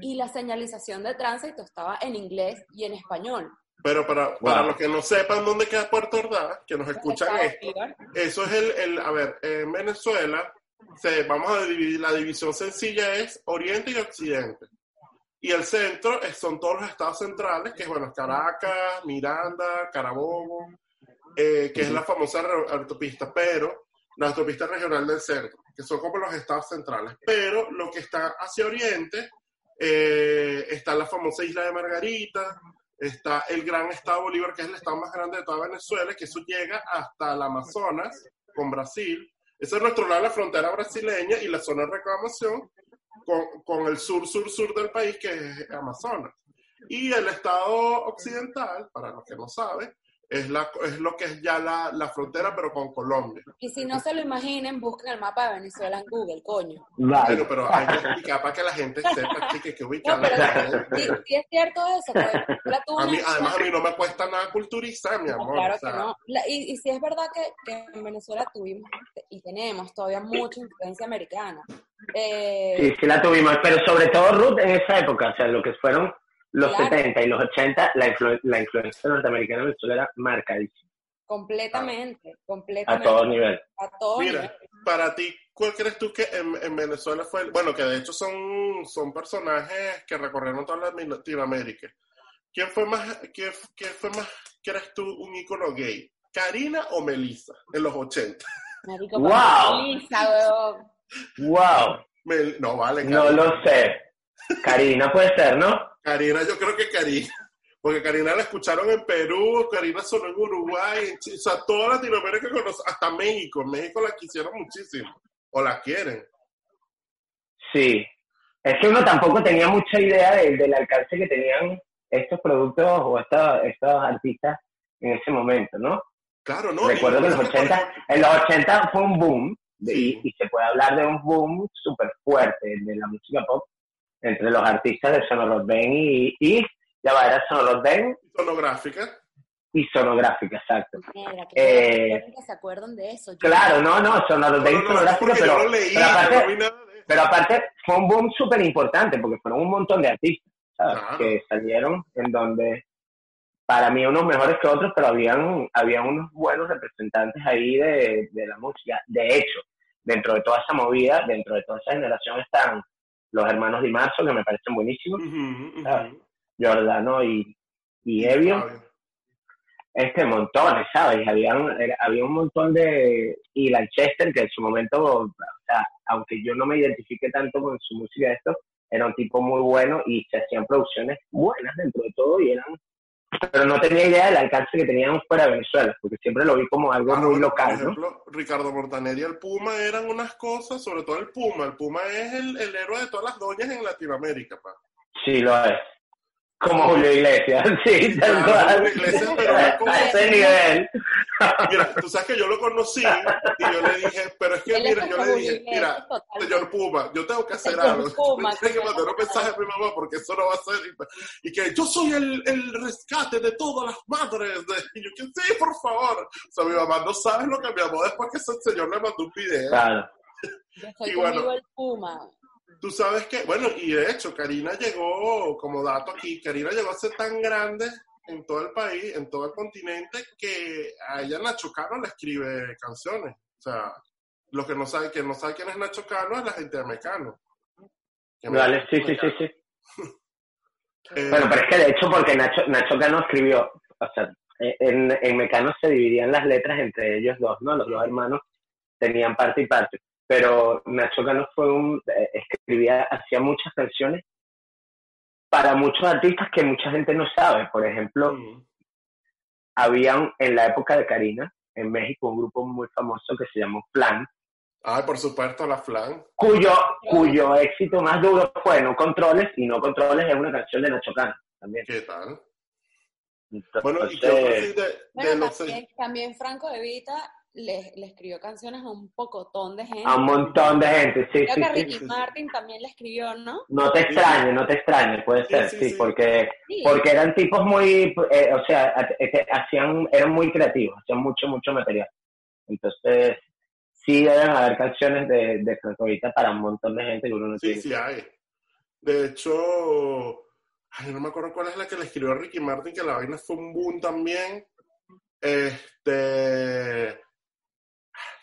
S2: y la señalización de tránsito estaba en inglés y en español.
S1: Pero para, para los que no sepan dónde queda Puerto Ordaz, que nos escuchan esto, eso es el, el, a ver, en Venezuela, se, vamos a dividir, la división sencilla es Oriente y Occidente. Y el centro son todos los estados centrales, que es, bueno, Caracas, Miranda, Carabobo, eh, que es la famosa autopista, pero la autopista regional del centro, que son como los estados centrales. Pero lo que está hacia oriente, eh, está la famosa isla de Margarita, está el gran estado Bolívar, que es el estado más grande de toda Venezuela, que eso llega hasta el Amazonas, con Brasil. Ese es nuestro lado de la frontera brasileña y la zona de reclamación con, el sur-sur-sur del país, que es Amazonas. Y el estado occidental, para los que no saben, es, la, es lo que es ya la, la frontera, pero con Colombia.
S2: Y si no se lo imaginen, busquen el mapa de Venezuela en Google, coño.
S1: Pero hay que explicar para que la gente sepa, chique, que
S2: No,
S1: ubicar
S2: pero
S1: la
S2: sí, sí es cierto eso. pues, Venezuela tuvo
S1: A mí, además, a mí no me cuesta nada culturizar, mi
S2: No,
S1: amor.
S2: claro
S1: o sea,
S2: que no. La- y, y sí es verdad que, que en Venezuela tuvimos y tenemos todavía mucha influencia americana. Eh,
S3: Sí, sí la tuvimos, pero sobre todo Ruth en esa época, o sea, lo que fueron los
S2: Claro.
S3: 70 y los 80, la, influ- la influencia norteamericana en Venezuela era marcadísima,
S2: completamente,
S3: a
S2: completamente.
S3: todo nivel.
S2: A todo
S1: Mira,
S2: nivel.
S1: para ti, ¿cuál crees tú que en, en Venezuela fue? el- bueno, que de hecho son, son personajes que recorrieron toda la Latinoamérica. ¿Quién fue más, quién, quién fue más, crees tú, un ícono gay? ¿Karina o Melissa en los 80?
S2: Marico,
S3: ¡Wow!
S2: pero Lisa, weón.
S3: ¡Wow!
S1: Mel- no, vale,
S3: No
S1: Karina.
S3: lo sé. Karina puede ser, ¿no?
S1: Karina, yo creo que Karina. Porque Karina la escucharon en Perú, Karina sonó en Uruguay, en o sea, toda Latinoamérica hasta México. En México la quisieron muchísimo. O la quieren.
S3: Sí. Es que uno tampoco tenía mucha idea de- del alcance que tenían estos productos o esta- estos artistas en ese momento, ¿no?
S1: Claro, ¿no?
S3: Recuerdo que en los
S1: por
S3: 80,
S1: ejemplo,
S3: en los 80 fue un boom,
S1: Sí.
S3: y, y se puede hablar de un boom súper fuerte de la música pop entre los artistas de Sonorot Ben y, y ya va, era Sonorot Ben
S1: Sonográfica.
S3: y Sonográfica, exacto.
S2: Mira, que
S3: Eh,
S2: que se acuerdan de eso. Yo-
S3: Claro, no, no, Sonorot Ben y
S1: No, no, no,
S3: Sonográfica, pero,
S1: yo lo leí,
S3: pero aparte,
S1: no vi nada de eso.
S3: pero aparte fue un boom súper importante porque fueron un montón de artistas, ¿sabes?
S1: Claro.
S3: Que salieron en donde para mí unos mejores que otros, pero habían, habían unos buenos representantes ahí de, de la música. De hecho, dentro de toda esa movida, dentro de toda esa generación están los hermanos Di Marzo, que me parecen buenísimos,
S1: ujú.
S3: Ah, y, y Evio, este montones, ¿sabes? Habían, era- había un montón de... Y Lanchester, que en su momento, o sea, aunque yo no me identifique tanto con su música, esto, era un tipo muy bueno y se hacían producciones buenas dentro de todo y eran... Pero no tenía idea del alcance que tenían fuera de Venezuela, porque siempre lo vi como algo
S1: Claro,
S3: muy local,
S1: Por
S3: ¿no?
S1: ejemplo, Ricardo Montaner y el Puma eran unas cosas, sobre todo el Puma. El Puma es el, el héroe de todas las doñas en Latinoamérica, pa.
S3: Sí, lo es. Como Julio Iglesias, sí, tal
S1: Claro,
S3: cual.
S1: Julio Iglesias, pero es como-
S3: A ese nivel.
S1: Mira, tú sabes que yo lo conocí y yo le dije, pero es que,
S2: Él
S1: mira,
S2: es
S1: yo le dije, mira, señor Puma, yo tengo que hacer
S2: Señor
S1: algo.
S2: Puma,
S1: Tengo que mandar un mensaje a mi mamá porque eso no va a ser. Y que yo soy el, el rescate de todas las madres. de- Y yo que sí, por favor. O sea, mi mamá no sabe lo que me amó después que ese señor le mandó un video.
S3: Claro.
S2: Yo soy
S1: y bueno.
S2: el Puma.
S1: Tú sabes que, bueno, y de hecho, Karina llegó, como dato aquí, Karina llegó a ser tan grande en todo el país, en todo el continente, que a ella Nacho Cano le escribe canciones. O sea, lo que no sabe, quien no sabe quién es Nacho Cano es la gente de Mecano. Que
S3: Vale, sí, sí, sí, sí.
S1: Eh,
S3: Bueno, pero es que de hecho, porque Nacho, Nacho Cano escribió, o sea, en, en Mecano se dividían las letras entre ellos dos, ¿no? Los dos hermanos tenían parte y parte. Pero Nacho Cano fue un, eh, escribía, hacía muchas canciones para muchos artistas que mucha gente no sabe. Por ejemplo,
S1: mm,
S3: había en la época de Karina, en México, un grupo muy famoso que se llamó Plan,
S1: Ay, por supuesto, la flan.
S3: cuyo, cuyo éxito más duro fue No Controles, y No Controles es una canción de Nacho Cano también.
S1: ¿Qué tal?
S3: Entonces,
S1: Bueno, y así de, de
S2: Bueno,
S1: los
S2: también, también Franco De Vita le, le escribió canciones a un pocotón de gente.
S3: a un montón de gente, sí,
S2: Creo
S3: sí,
S2: que. Ricky
S1: sí, sí.
S2: Martin también le escribió, ¿no?
S3: No te extrañes, no te extrañes, puede ser,
S1: sí,
S3: sí,
S1: sí.
S3: porque
S2: Sí.
S3: porque eran tipos muy, eh, o sea, eh, hacían, eran muy creativos, hacían mucho, mucho material. Entonces, sí deben haber canciones de, de Franco para un montón de gente que uno no
S1: Sí,
S3: tiene.
S1: sí hay. De hecho, ay, no me acuerdo cuál es la que le escribió a Ricky Martin, que la vaina fue un boom también. Este.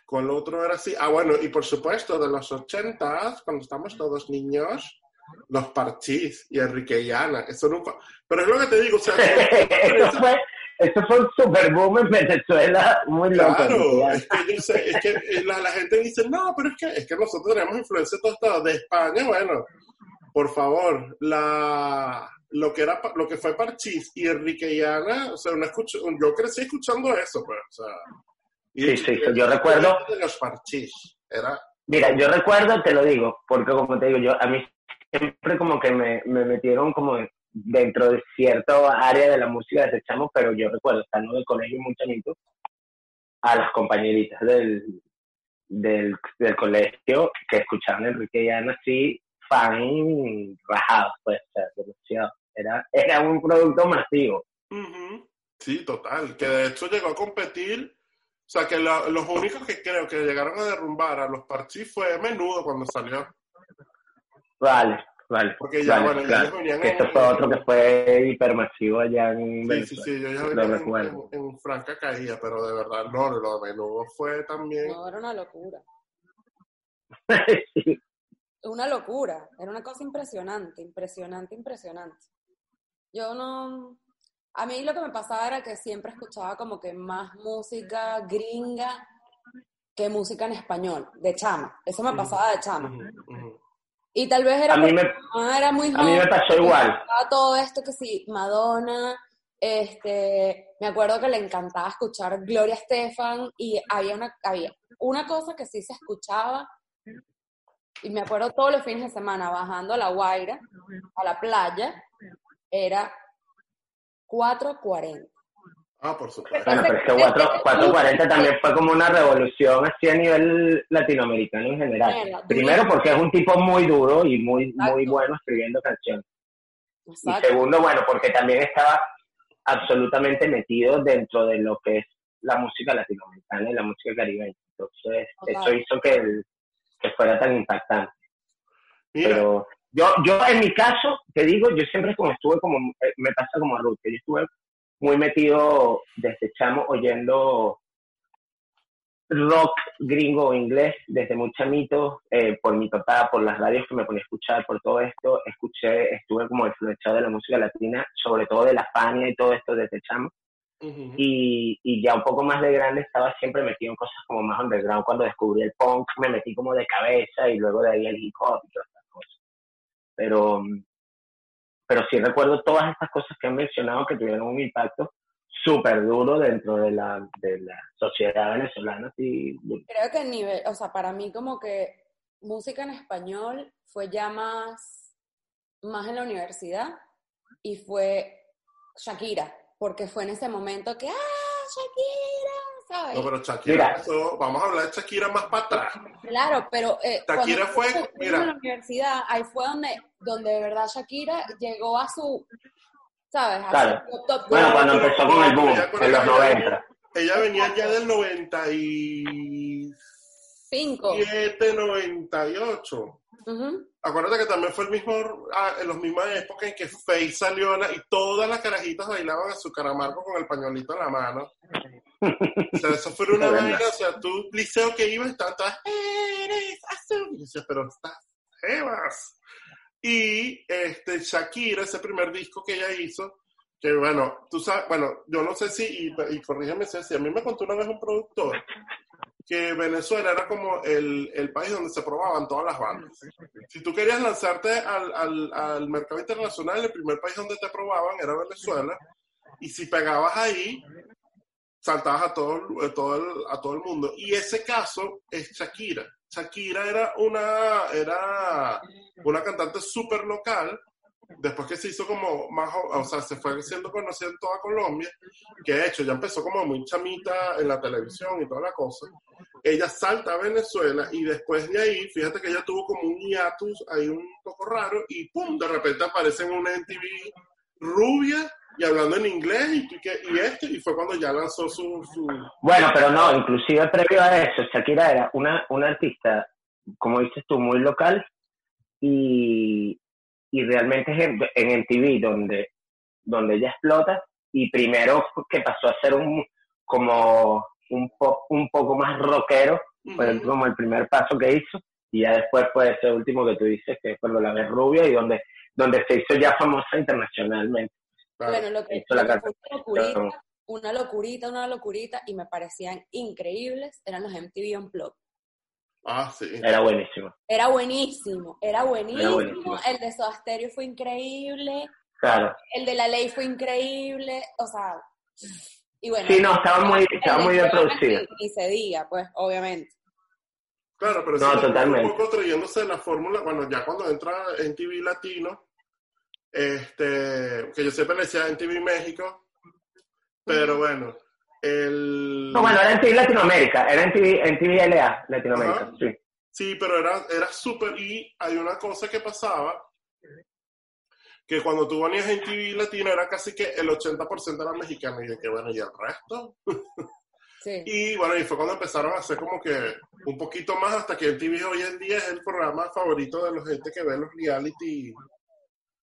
S1: ¿Cuál otro era así? Ah, bueno, y por supuesto, de los ochentas, cuando estamos todos niños, los parchís y Enrique y Ana. Eso nunca. Pero es lo que te digo, o sea,
S3: eso, fue, eso fue un super boom en Venezuela, muy loco.
S1: Claro,
S3: ya.
S1: es que yo sé, es que eh, la, la gente dice, no, pero es que, es que nosotros tenemos influencia de todo. De España, bueno, por favor, la, lo que era, lo que fue Parchís y Enrique y Ana, o sea, uno escucho, yo crecí escuchando eso, pues, o sea. Y-
S3: Sí, sí, yo recuerdo-
S1: De los Parchís, era,
S3: Mira, yo recuerdo, te lo digo, porque como te digo, yo a mí siempre como que me, me metieron como dentro de cierta área de la música desechamos, pero yo recuerdo estando en el colegio muy chanito, a las compañeritas del, del, del colegio que escuchaban Enrique y Ana así, fan rajados, pues, o sea, demasiado. Era, era un producto masivo.
S1: Sí, total. Que de hecho llegó a competir. O sea, que los únicos que creo que llegaron a derrumbar a los Parchís fue Menudo cuando salió.
S3: Vale, vale.
S1: Porque ya,
S3: vale,
S1: bueno,
S3: claro.
S1: ellos
S3: que esto fue otro que fue hipermasivo allá en
S1: Sí, sí, sí, yo ya venía en, en, en, franca caída, pero de verdad, no, lo de Menudo fue también...
S2: No, era una locura.
S3: sí.
S2: Una locura, era una cosa impresionante, impresionante, impresionante. Yo no, a mí lo que me pasaba era que siempre escuchaba como que más música gringa que música en español, de chama. Eso me pasaba de chama.
S1: Uh -huh.
S2: Y tal vez era,
S3: a mí me,
S2: era muy
S3: A mí me pasó igual.
S2: Todo esto que sí, Madonna, este, me acuerdo que le encantaba escuchar Gloria Estefan y había una, había una cosa que sí se escuchaba y me acuerdo todos los fines de semana bajando a La Guaira, a la playa, era 440.
S1: Ah, por supuesto.
S3: Bueno, pero es que 4, 440 también fue como una revolución así a nivel latinoamericano en general. Primero porque es un tipo muy duro y muy,
S2: Exacto.
S3: muy bueno escribiendo canciones.
S2: Exacto.
S3: Y segundo, bueno, porque también estaba absolutamente metido dentro de lo que es la música latinoamericana y la música caribeña. Entonces, eso hizo que, el- que fuera tan impactante.
S1: Mira,
S3: Pero yo, yo en mi caso, te digo, yo siempre como estuve como, eh, me pasa como a Ruth, que yo estuve muy metido desde chamo oyendo rock gringo o inglés desde muy chamito, eh, por mi papá, por las radios que me ponía a escuchar, por todo esto, escuché, estuve como influenciado de la música latina, sobre todo de la Fania y todo esto desde chamo y, y ya un poco más de grande estaba siempre metido en cosas como más underground. Cuando descubrí el punk me metí como de cabeza y luego de ahí el hip hop y cosas. Pero, pero sí recuerdo todas estas cosas que han mencionado que tuvieron un impacto súper duro dentro de la, de la sociedad venezolana. Sí,
S2: Creo que el nivel, o sea, para mí como que música en español fue ya más, más en la universidad y fue Shakira, porque fue en ese momento que, ¡ah, Shakira! ¿Sabes?
S1: No, pero Shakira, empezó- vamos a hablar de Shakira más para atrás.
S2: Claro, pero eh,
S1: Shakira
S2: cuando
S1: fue- mira.
S2: en la universidad, ahí fue donde, donde de verdad Shakira llegó a su, ¿sabes? A
S3: Claro.
S2: su top, top,
S3: Bueno,
S2: top.
S3: cuando empezó con el boom, en los
S1: ella-
S3: 90.
S1: Ella venía ya del 97,
S2: Cinco.
S1: 98.
S2: Ujú.
S1: Acuérdate que también fue el mismo, ah, en las mismas épocas en que Faye salió la- y todas las carajitas bailaban a su caramarco con el pañuelito en la mano. O sea, eso fue una vaina, o sea, tú, liceo que ibas, estaban todas, eres azul. Y decías, pero estás jevas. Y este, Shakira, ese primer disco que ella hizo, que bueno, tú sabes, bueno, yo no sé si, y, y corrígeme si a mí me contó una vez un productor que Venezuela era como el, el país donde se probaban todas las bandas. Si tú querías lanzarte al, al, al mercado internacional, el primer país donde te probaban era Venezuela, y si pegabas ahí, saltabas a todo, el- a todo, el, a todo el mundo. Y ese caso es Shakira. Shakira era una, era una cantante súper local, después que se hizo como más, o sea, se fue siendo conocida en toda Colombia, que de hecho ya empezó como muy chamita en la televisión y toda la cosa. Ella salta a Venezuela y después de ahí, fíjate que ella tuvo como un hiatus ahí un poco raro y pum, de repente aparece en una MTV rubia y hablando en inglés y, y esto, y fue cuando ya lanzó su... su
S3: Bueno, pero no, inclusive previo a eso, Shakira era una, una artista, como dices tú, muy local y, y realmente es en, en MTV donde, donde ella explota y primero que pasó a ser un como un pop un poco más rockero, fue como el primer paso que hizo y ya después fue ese último que tú dices que es cuando la ves rubia y donde, donde se hizo ya famosa internacionalmente.
S2: Bueno, lo que,
S3: Hizo la
S2: que
S3: carta.
S2: fue una locurita, una locurita, una locurita, y me parecían increíbles, eran los MTV Unplugged.
S1: Ah, sí.
S3: Era buenísimo.
S2: Era buenísimo, era buenísimo.
S3: buenísimo.
S2: El de Soda Stereo fue increíble,
S3: Claro.
S2: el de La Ley fue increíble, o sea, y bueno.
S3: Sí, no, estaba muy, estaba muy bien.
S2: Ni, ni se diga, pues, obviamente.
S1: Claro, pero
S3: No,
S1: sí,
S3: totalmente.
S1: un poco trayéndose la fórmula, bueno, ya cuando entra en TV Latino, este, que yo siempre le decía en TV México, pero bueno, el...
S3: No, bueno, era en TV Latinoamérica, era en TV, en TV LA, Latinoamérica,
S1: Ajá.
S3: sí.
S1: Sí, pero era, era súper. Y hay una cosa que pasaba: que cuando tú venías en TV Latino era casi que el 80% eran mexicanos. Y de que bueno, ¿y el resto?
S2: Sí.
S1: Y bueno, y fue cuando empezaron a hacer como que un poquito más, hasta que en TV hoy en día es el programa favorito de la gente que ve los reality.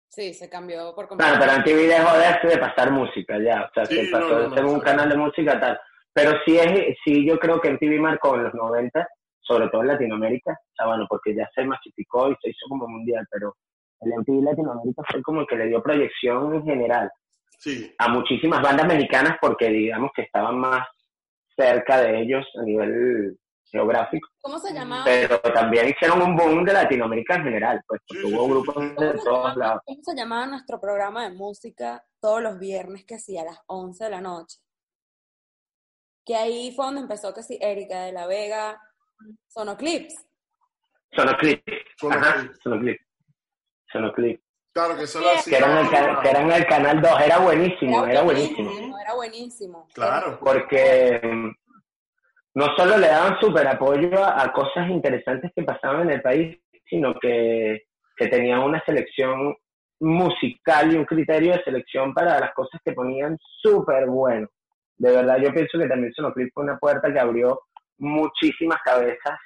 S2: Sí, se cambió por
S3: Claro,
S2: completo.
S3: pero en TV dejó de, de pasar música ya, o sea,
S1: Sí,
S3: se pasó
S1: no, no,
S3: de
S1: no,
S3: ser un canal de música tal. Pero sí, es, sí yo creo que en TV marcó en los 90, sobre todo en Latinoamérica, o sea, bueno, porque ya se masificó y se hizo como mundial, pero el MTV Latinoamérica fue como el que le dio proyección en general
S1: Sí,
S3: a muchísimas bandas mexicanas porque digamos que estaban más cerca de ellos a nivel geográfico,
S2: ¿Cómo se llamaba?
S3: pero también hicieron un boom de Latinoamérica en general, pues porque hubo grupos de
S2: ¿Cómo se,
S3: todos
S2: llamaba,
S3: lados.
S2: cómo se llamaba nuestro programa de música todos los viernes que sí, a las 11 de la noche? Que ahí fue donde empezó que sí, Erika de la Vega, Sonoclips.
S3: Sonoclip,
S1: Sonoclip.
S3: ajá, Sonoclip, Sonoclip.
S1: claro que eso lo
S2: Que
S1: hacía.
S3: era, en el, que era en el canal 2, era buenísimo, era buenísimo.
S2: Era buenísimo.
S1: Claro.
S3: Porque no solo le daban súper apoyo a, a cosas interesantes que pasaban en el país, sino que, que tenían una selección musical y un criterio de selección para las cosas que ponían súper bueno. De verdad, yo pienso que también Sonoclip fue una puerta que abrió muchísimas cabezas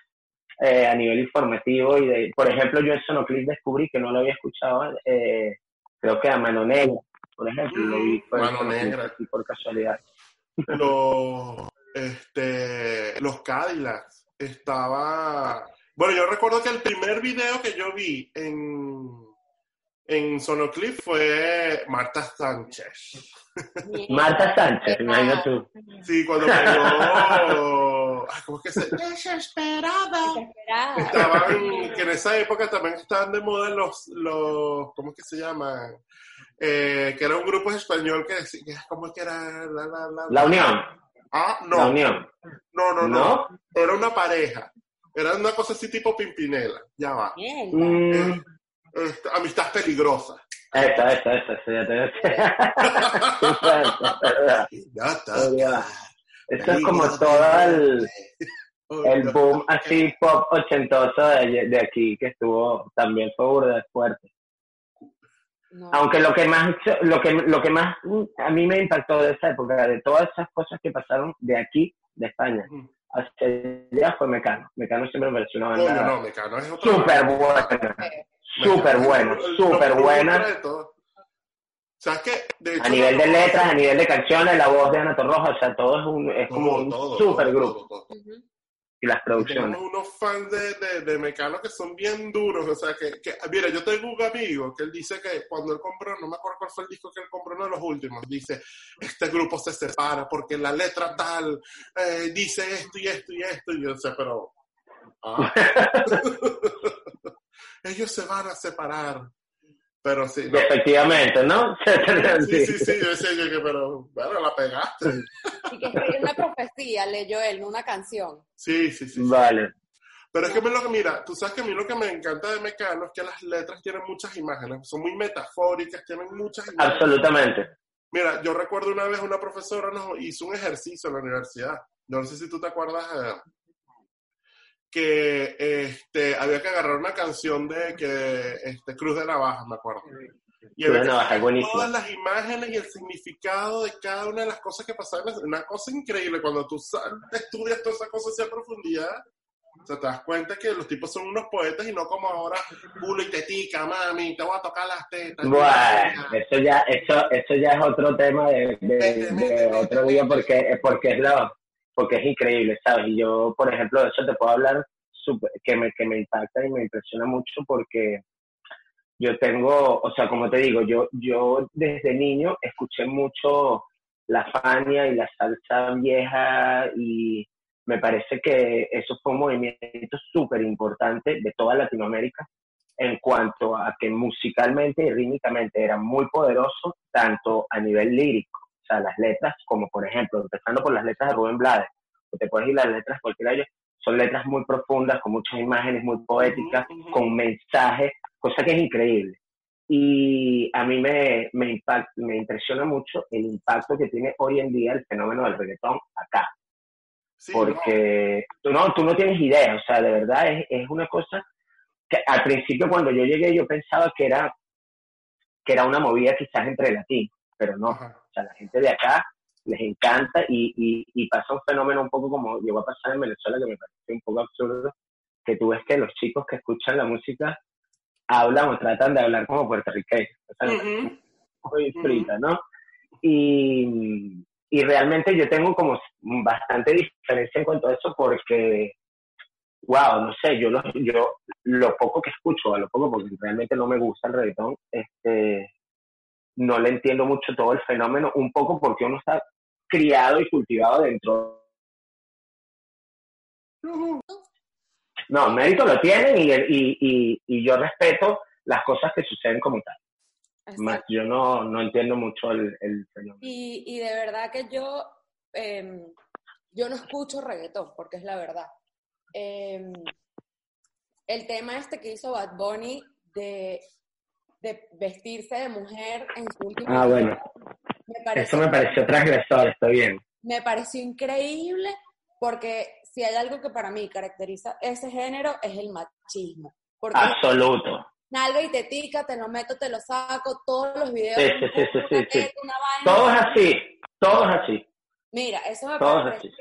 S3: eh, a nivel informativo y de, por ejemplo, yo en Sonoclip descubrí que no lo había escuchado, eh, creo que a Mano Negra, por ejemplo, lo vi por,
S1: Mano Negra.
S3: así por casualidad.
S1: los, este, los Cadillacs. Estaba. Bueno, yo recuerdo que el primer video que yo vi en, en Sonoclip fue Marta Sánchez.
S3: Marta Sánchez, imagino tú.
S1: Sí, cuando pegó. ¿Cómo es que se.? Desesperada.
S2: Desesperada.
S1: Estaban, que en esa época también estaban de moda los, los ¿cómo es que se llaman? Eh, que era un grupo español que decía, que- ¿cómo es que era? La, la, la,
S3: La Unión,
S1: Ah,
S3: La
S1: no,
S3: Unión.
S1: no, no, no,
S3: ¿No?
S1: Era una pareja. Era una cosa así tipo Pimpinela. Ya va.
S3: Mm,
S1: Este, amistad peligrosa.
S3: esta, esta, esta, esta, ya te Esta,
S1: Ya está.
S3: Ya. Esto es como todo el, el boom así pop ochentoso de, de aquí que estuvo, también fue burda de fuerte.
S2: No.
S3: Aunque lo que más lo que lo que más mm, a mí me impactó de esa época, de todas esas cosas que pasaron de aquí, de España, hacia allá fue Mecano. Mecano siempre me pareció una banda
S1: no, Mecano es
S3: súper buena, súper buena, súper buena.
S1: ¿Sabes qué? De hecho,
S3: A nivel de
S1: no-
S3: letras, a nivel de canciones, la voz de Ana Torroja, o sea, todo es, un, es como
S1: todo,
S3: un
S1: todo,
S3: super
S1: todo,
S3: grupo.
S1: todo, todo.
S3: Y las producciones.
S1: Tenemos unos fans de, de, de Mecano que son bien duros, o sea, que, que, mira, yo tengo un amigo que él dice que cuando él compró, no me acuerdo cuál fue el disco que él compró, uno de los últimos, dice, este grupo se separa porque la letra tal eh, dice esto y esto y esto, y yo sé, pero... ah. Ellos se van a separar, pero sí, no.
S3: Efectivamente, ¿no?
S1: Sí, sí, sí, yo decía yo que, pero, bueno, la pegaste.
S2: Y que escribió una profecía, leyó él, no una canción.
S1: Sí, sí, sí. sí.
S3: Vale.
S1: Pero es que me lo que, mira, tú sabes que a mí lo que me encanta de Mecano es que las letras tienen muchas imágenes, son muy metafóricas, tienen muchas imágenes.
S3: Absolutamente.
S1: Mira, yo recuerdo una vez una profesora nos hizo un ejercicio en la universidad, no sé si tú te acuerdas, eh, que este, había que agarrar una canción de que este, Cruz de Navaja, me acuerdo. Y
S3: Cruz de
S1: había
S3: Navaja,
S1: todas las imágenes y el significado de cada una de las cosas que pasaban. Una cosa increíble, cuando tú estudias todas esas cosas así a profundidad, o sea, te das cuenta que los tipos son unos poetas y no como ahora, culo y tetica, mami, te voy a tocar las tetas.
S3: Bueno, eso ya, eso, eso ya es otro tema de, de-
S1: mete,
S3: de
S1: mete,
S3: otro día porque, porque es lo, porque es increíble, ¿sabes? Y yo, por ejemplo, de eso te puedo hablar que me, que me impacta y me impresiona mucho porque yo tengo, o sea, como te digo, yo, yo desde niño escuché mucho la Fania y la salsa vieja y me parece que eso fue un movimiento súper importante de toda Latinoamérica en cuanto a que musicalmente y rítmicamente era muy poderoso, tanto a nivel lírico, o sea, las letras, como por ejemplo, empezando por las letras de Rubén Blades, o te puedes ir las letras cualquiera de ellos, son letras muy profundas, con muchas imágenes muy poéticas, con mensajes, cosa que es increíble. Y a mí me, me, me impresiona mucho el impacto que tiene hoy en día el fenómeno del reggaetón acá. porque Tú, no, tú no tienes idea, o sea, de verdad es, es una cosa que al principio cuando yo llegué yo pensaba que era, que era una movida quizás entre latinos, pero no. Sea, la gente de acá les encanta y, y, y, pasa un fenómeno un poco como llegó a pasar en Venezuela que me parece un poco absurdo, que tú ves que los chicos que escuchan la música hablan o tratan de hablar como puertorriqueños, o sea, muy frita, ¿no? Y, y realmente yo tengo como bastante diferencia en cuanto a eso porque, wow, no sé, yo lo, yo lo poco que escucho, a lo poco porque realmente no me gusta el reggaetón, este, no le entiendo mucho todo el fenómeno, un poco porque uno está criado y cultivado dentro. No, mérito lo tienen y, y, y, yo respeto las cosas que suceden como tal. Más yo no, no entiendo mucho el, el fenómeno.
S2: Y, y, de verdad que yo, eh, yo no escucho reggaetón, porque es la verdad. Eh, el tema este que hizo Bad Bunny de de vestirse de mujer en su último
S3: Ah, bueno. Eso me pareció transgresor, está bien.
S2: Me pareció increíble porque si hay algo que para mí caracteriza ese género es el machismo. Porque
S3: Absoluto.
S2: Nalga y tetica, te lo meto, te lo saco, todos los videos.
S3: Sí, sí, sí, sí, sí. Todos así, todos así.
S2: Mira, eso me parece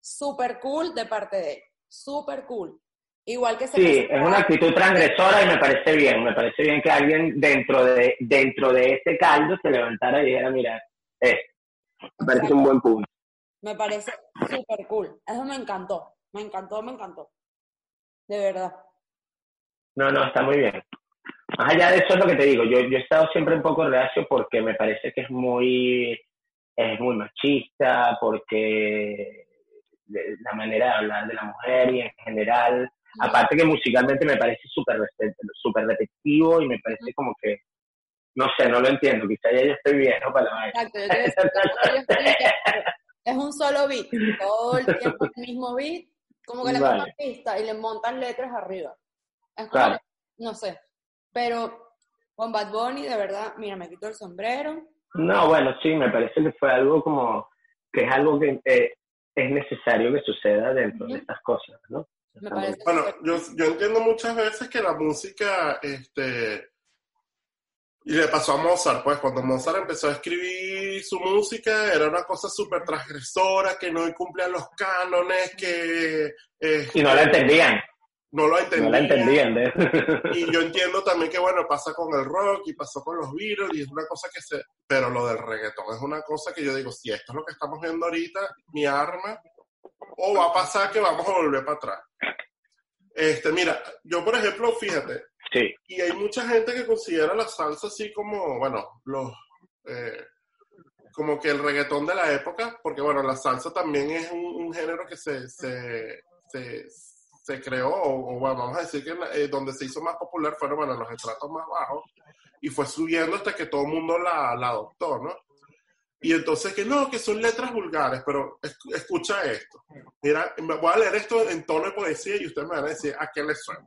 S2: súper cool de parte de él. Súper cool. Igual que
S3: Sí, es una actitud transgresora y me parece bien. Me parece bien que alguien dentro de dentro de este caldo se levantara y dijera, mira, eh, me parece un buen punto.
S2: Me parece súper cool. Eso me encantó. Me encantó, me encantó. De verdad.
S3: No, no, está muy bien. Más allá de eso es lo que te digo. Yo, yo he estado siempre un poco reacio porque me parece que es muy, es muy machista, porque la manera de hablar de la mujer y en general Aparte que musicalmente me parece súper super repetitivo y me parece como que, no sé, no lo entiendo, quizá ya yo estoy viejo para la
S2: Exacto, es un solo beat, todo el tiempo el mismo beat, como que le vale. pista y le montan letras arriba. Es como, no sé, pero con Bad Bunny, de verdad, mira, me quito el sombrero.
S3: No, bueno, sí, me parece que fue algo como, que es algo que eh, es necesario que suceda dentro de estas cosas, ¿no?
S1: Bueno, yo, yo entiendo muchas veces que la música, este, y le pasó a Mozart, pues cuando Mozart empezó a escribir su música era una cosa súper transgresora, que no cumplía los cánones, que...
S3: y no la entendían.
S1: No lo entendían.
S3: No la entendían.
S1: Y yo entiendo también que, bueno, pasa con el rock y pasó con los Beatles y es una cosa que se... Pero lo del reggaetón es una cosa que yo digo, si esto es lo que estamos viendo ahorita, mi arma, o va a pasar que vamos a volver para atrás. Este, mira, yo por ejemplo, fíjate,
S3: sí.
S1: y hay mucha gente que considera la salsa así como, bueno, los, eh, como que el reggaetón de la época, porque bueno, la salsa también es un, género que se, se, se, creó, o, vamos a decir que eh, donde se hizo más popular fueron, bueno, los estratos más bajos, y fue subiendo hasta que todo el mundo la, la adoptó, ¿no? Y entonces que no, que son letras vulgares, pero escucha esto. Mira, voy a leer esto en tono de poesía y ustedes me van a decir a qué le suena.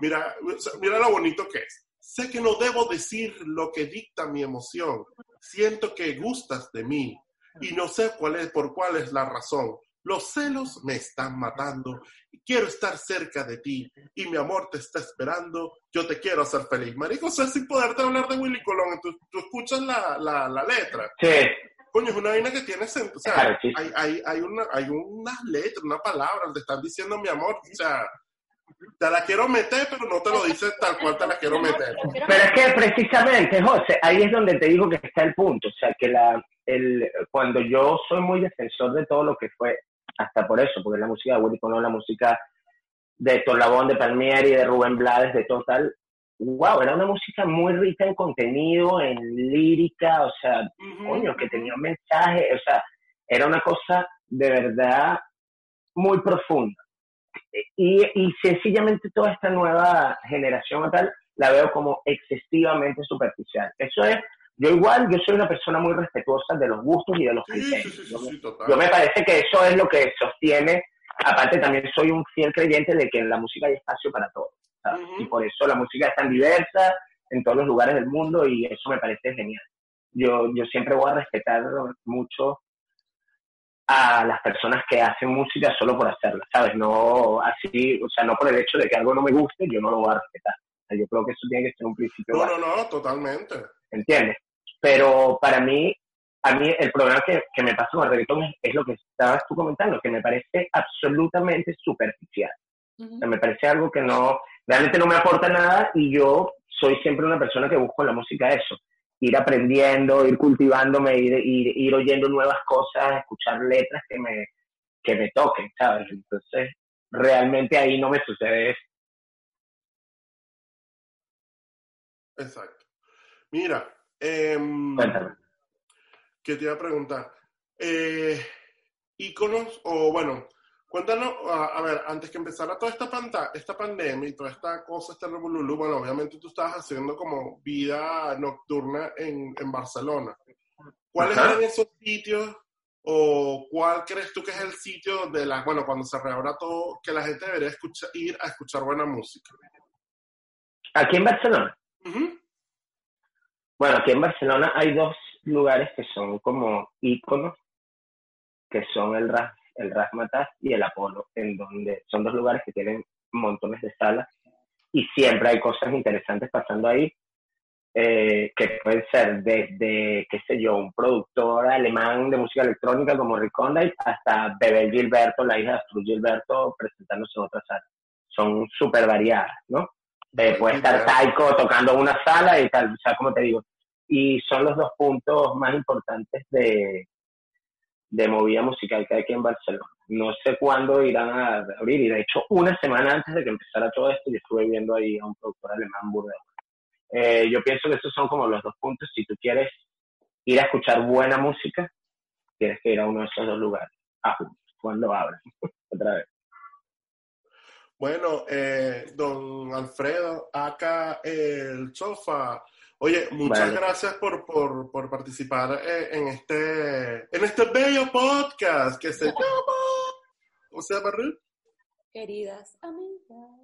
S1: Mira, mira lo bonito que es. Sé que no debo decir lo que dicta mi emoción. Siento que gustas de mí y no sé cuál es, por cuál es la razón. Los celos me están matando quiero estar cerca de ti y mi amor te está esperando. Yo te quiero hacer feliz. Marico, o sea, sin poderte hablar de Willy Colón, tú, tú escuchas la, la, la, letra.
S3: Sí.
S1: Coño, es una vaina que tiene sentido. O sea, hay, hay, hay, una, hay unas letras, una palabra, te están diciendo mi amor. O sea, te la quiero meter, pero no te lo dice tal cual te la quiero meter.
S3: Pero es que precisamente, José, ahí es donde te digo que está el punto. O sea, que la, el, cuando yo soy muy defensor de todo lo que fue hasta por eso, porque la música de Willy Colón, la música de Torlabón, de Palmieri, de Rubén Blades, de Total, wow, era una música muy rica en contenido, en lírica, o sea, coño, que tenía un mensaje, o sea, era una cosa de verdad muy profunda. Y, y sencillamente toda esta nueva generación tal la veo como excesivamente superficial. Eso es yo igual, yo soy una persona muy respetuosa de los gustos y de los criterios. yo, me parece que eso es lo que sostiene, aparte también soy un fiel creyente de que en la música hay espacio para todos. Y por eso la música es tan diversa, en todos los lugares del mundo y eso me parece genial. Yo, yo siempre voy a respetar mucho a las personas que hacen música solo por hacerla, ¿sabes? No así, o sea, no por el hecho de que algo no me guste, yo no lo voy a respetar. yo creo que eso tiene que ser un principio.
S1: No, no, no, totalmente.
S3: ¿Entiendes? Pero para mí, a mí el problema que, que me pasa con el reggaetón es, lo que estabas tú comentando, que me parece absolutamente superficial. me parece algo que no, realmente no me aporta nada y yo soy siempre una persona que busco en la música eso, ir aprendiendo, ir cultivándome, ir, ir, oyendo nuevas cosas, escuchar letras que me, que me toquen, ¿sabes? Entonces, realmente ahí no me sucede eso.
S1: Exacto. Mira, eh, ¿qué te iba a preguntar? Eh, íconos, o bueno, Cuéntanos, a, ver, antes que empezara toda esta, panta, esta pandemia y toda esta cosa, este revolulu, bueno, obviamente tú estabas haciendo como vida nocturna en, en Barcelona. ¿Cuáles eran esos sitios o cuál crees tú que es el sitio de la, bueno, cuando se reabra todo, que la gente debería escuchar, ir a escuchar buena música?
S3: Aquí en Barcelona. Bueno, aquí en Barcelona hay dos lugares que son como íconos, que son el RAS el Razmataz y el Apolo, en donde son dos lugares que tienen montones de salas y siempre hay cosas interesantes pasando ahí, eh, que pueden ser desde, qué sé yo, un productor alemán de música electrónica como Rick Condit hasta Bebel Gilberto, la hija de Astrid Gilberto, presentándose en otra sala. Son súper variadas, ¿no? Eh, puede estar Taiko tocando una sala y tal, o sea, como te digo. Y son los dos puntos más importantes de, de movida musical que hay aquí en Barcelona. No sé cuándo irán a abrir y de hecho una semana antes de que empezara todo esto yo estuve viendo ahí a un productor alemán Burdeos. Eh, yo pienso que esos son como los dos puntos. Si tú quieres ir a escuchar buena música, tienes que ir a uno de esos dos lugares. Ah, cuando abran, otra vez.
S1: Bueno, eh, don Alfredo, acá el sofá Oye, muchas gracias por, por, por participar eh, en este en este bello podcast que se llama ¿Cómo se llama,
S2: Queridas amigas.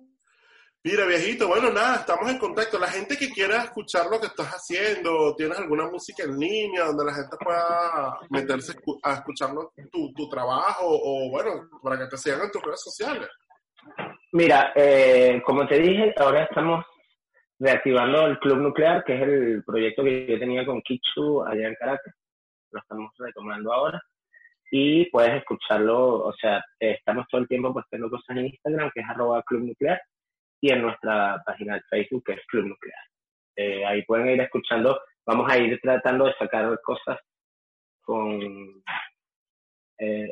S1: Mira, viejito, bueno, nada, estamos en contacto. La gente que quiera escuchar lo que estás haciendo, tienes alguna música en línea donde la gente pueda meterse a escuchar tu, tu trabajo o, bueno, para que te sigan en tus redes sociales.
S3: Mira, eh, como te dije, ahora estamos reactivando el Club Nuclear, que es el proyecto que yo tenía con Kichu allá en Caracas. Lo estamos retomando ahora. Y puedes escucharlo, o sea, estamos todo el tiempo poniendo cosas en Instagram, que es arroba Club Nuclear, y en nuestra página de Facebook, que es Club Nuclear. Eh, ahí pueden ir escuchando, vamos a ir tratando de sacar cosas con eh,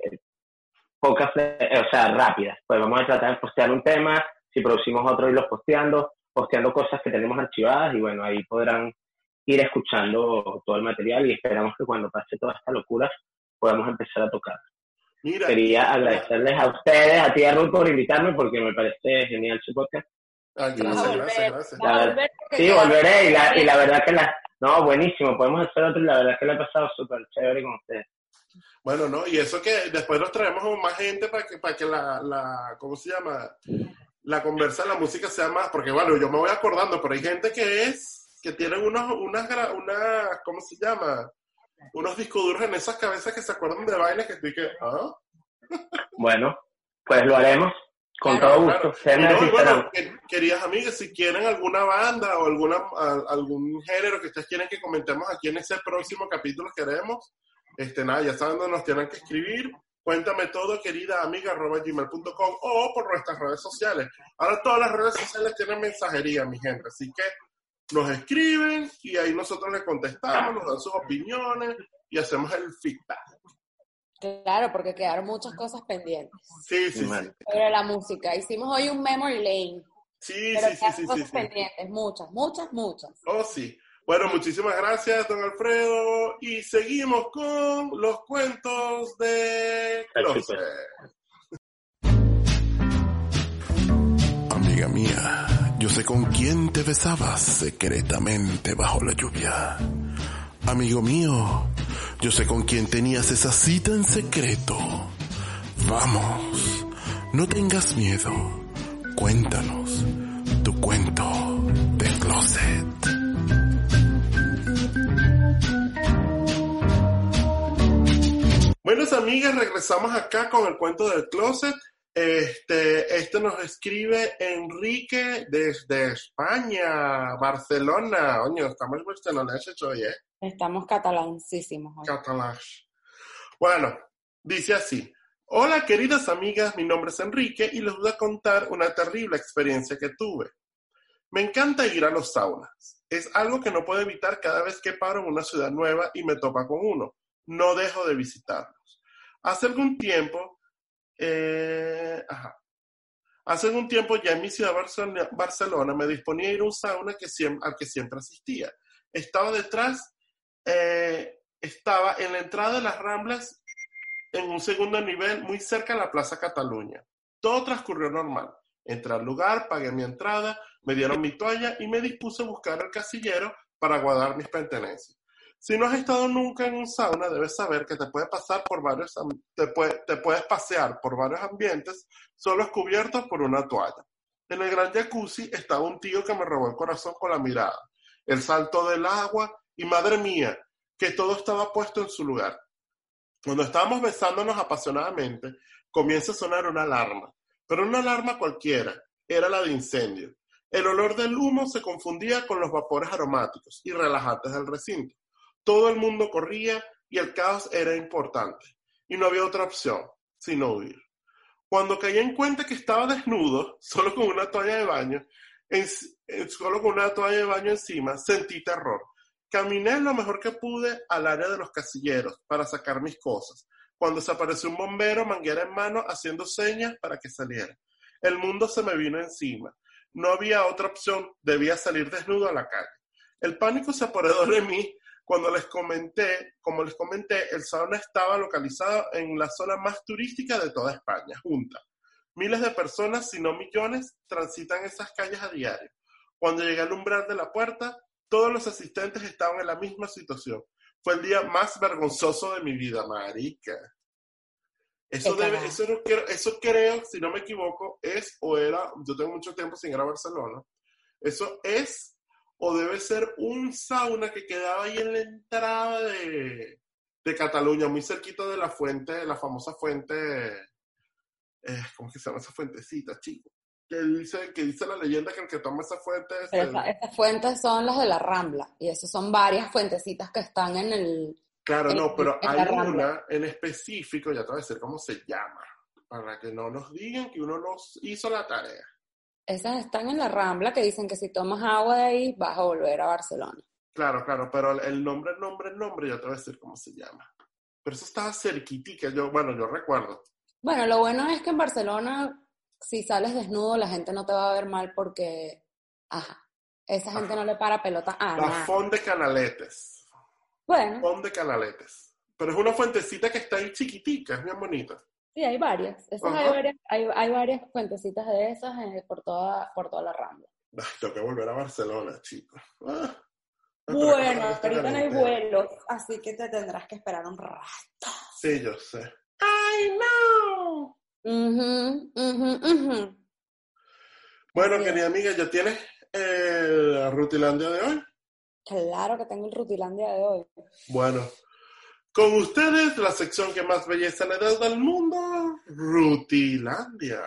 S3: pocas, eh, o sea, rápidas. Pues vamos a tratar de postear un tema, si producimos otro, irlos posteando, posteando cosas que tenemos archivadas y bueno, ahí podrán ir escuchando todo el material y esperamos que cuando pase toda esta locura podamos empezar a tocar. Quería agradecerles a ustedes, a ti, a Ruth, por invitarme porque me parece genial su podcast.
S1: Gracias, gracias,
S3: gracias. sí, volveré y la, y la verdad que la... No, buenísimo, podemos hacer otro y la verdad que le he pasado súper chévere con ustedes.
S1: Bueno, no, y eso que después nos traemos más gente para que, para que la, la, ¿cómo se llama? La conversa la música sea más, porque bueno, yo me voy acordando, pero hay gente que es, que tienen unos, unas, unas, ¿cómo se llama? Unos discos duros en esas cabezas que se acuerdan de bailes que estoy que, ¿ah?
S3: Bueno, pues lo haremos. Con todo gusto.
S1: bueno, queridas amigas, si quieren alguna banda o alguna, algún género que ustedes quieren que comentemos aquí en ese próximo capítulo que haremos, este, nada, ya saben dónde nos tienen que escribir. Cuéntame todo, querida amiga, gmail.com o por nuestras redes sociales. Ahora todas las redes sociales tienen mensajería, mi gente, así que nos escriben y ahí nosotros les contestamos, nos dan sus opiniones y hacemos el feedback.
S2: Claro, porque quedaron muchas cosas pendientes.
S1: Sí, sí, sí.
S2: Sobre la música. Hicimos hoy un memory lane.
S1: Sí, sí, sí, sí,
S2: cosas pendientes, muchas, muchas, muchas.
S1: Oh, sí. Bueno, muchísimas gracias, don Alfredo. Y seguimos con los cuentos de Amiga mía, yo sé con quién te besabas secretamente bajo la lluvia. Amigo mío, yo sé con quién tenías esa cita en secreto. Vamos, no tengas miedo. Cuéntanos tu cuento de closet. Buenas amigas, regresamos acá con el cuento del closet. Este, este nos escribe Enrique desde España, Barcelona. Oye, estamos barceloneses hoy, ¿eh?
S2: Estamos catalancísimos hoy.
S1: Catalán. Bueno, dice así. Hola, queridas amigas, mi nombre es Enrique y les voy a contar una terrible experiencia que tuve. Me encanta ir a los saunas. Es algo que no puedo evitar cada vez que paro en una ciudad nueva y me topa con uno. No dejo de visitarlos. Hace algún tiempo eh, Hace algún tiempo ya en mi ciudad Barcelona, me disponía a ir a un sauna al que siempre asistía. Estaba detrás, eh, estaba en la entrada de las Ramblas, en un segundo nivel, muy cerca de la Plaza Cataluña. Todo transcurrió normal. Entré al lugar, pagué mi entrada, me dieron mi toalla y me dispuse a buscar el casillero para guardar mis pertenencias. Si no has estado nunca en un sauna, debes saber que te puede pasar por varios, te, puedes pasear por varios ambientes solo cubiertos por una toalla. En el gran jacuzzi estaba un tío que me robó el corazón con la mirada. El salto del agua y madre mía, que todo estaba puesto en su lugar. Cuando estábamos besándonos apasionadamente, comienza a sonar una alarma, pero una alarma cualquiera, era la de incendio. El olor del humo se confundía con los vapores aromáticos y relajantes del recinto. Todo el mundo corría y el caos era importante, y no había otra opción sino huir. Cuando caí en cuenta que estaba desnudo, solo con una toalla de baño, solo con una toalla de baño encima, sentí terror. Caminé lo mejor que pude al área de los casilleros para sacar mis cosas, cuando se apareció un bombero, manguera en mano, haciendo señas para que saliera. El mundo se me vino encima. No había otra opción, debía salir desnudo a la calle. El pánico se apoderó de mí cuando les comenté, como les comenté, el sauna estaba localizado en la zona más turística de toda España, junta. Miles de personas, si no millones, transitan esas calles a diario. Cuando llegué al umbral de la puerta, todos los asistentes estaban en la misma situación. Fue el día más vergonzoso de mi vida, marica. Eso, debe, eso, eso creo, si no me equivoco, es o era, yo tengo mucho tiempo sin ir a Barcelona, eso es o debe ser un sauna que quedaba ahí en la entrada de, Cataluña, muy cerquita de la fuente, la famosa fuente, eh, ¿cómo que se llama esa fuentecita, chico? Que dice, que dice la leyenda que el que toma esa fuente es...
S2: Estas fuentes son las de la Rambla, y esas son varias fuentecitas que están en el...
S1: Claro, no, pero hay una en específico, ya te voy a decir cómo se llama, para que no nos digan que uno nos hizo la tarea.
S2: Esas están en la Rambla que dicen que si tomas agua de ahí vas a volver a Barcelona.
S1: Claro, claro, pero el nombre, el nombre, el nombre, ya te voy a decir cómo se llama. Pero eso estaba cerquitica, yo, bueno, yo recuerdo.
S2: Bueno, lo bueno es que en Barcelona, si sales desnudo, la gente no te va a ver mal porque, ajá, esa gente no le para pelota a
S1: La Fond de Canaletes.
S2: Bueno.
S1: Fond de Canaletes. Pero es una fuentecita que está ahí chiquitica, es bien bonita.
S2: Sí, hay varias. hay, varias hay, varias fuentecitas de esas eh, por, toda, por toda la rambla.
S1: tengo que volver a Barcelona, chicos. Ah,
S2: bueno, ahorita no hay vuelos, así que te tendrás que esperar un rato.
S1: Sí, yo sé. I know. bueno, querida amiga, ¿ya tienes el Rutilandia de hoy?
S2: Claro que tengo el Rutilandia de hoy.
S1: Bueno, con ustedes, la sección que más belleza le da al mundo, Rutilandia.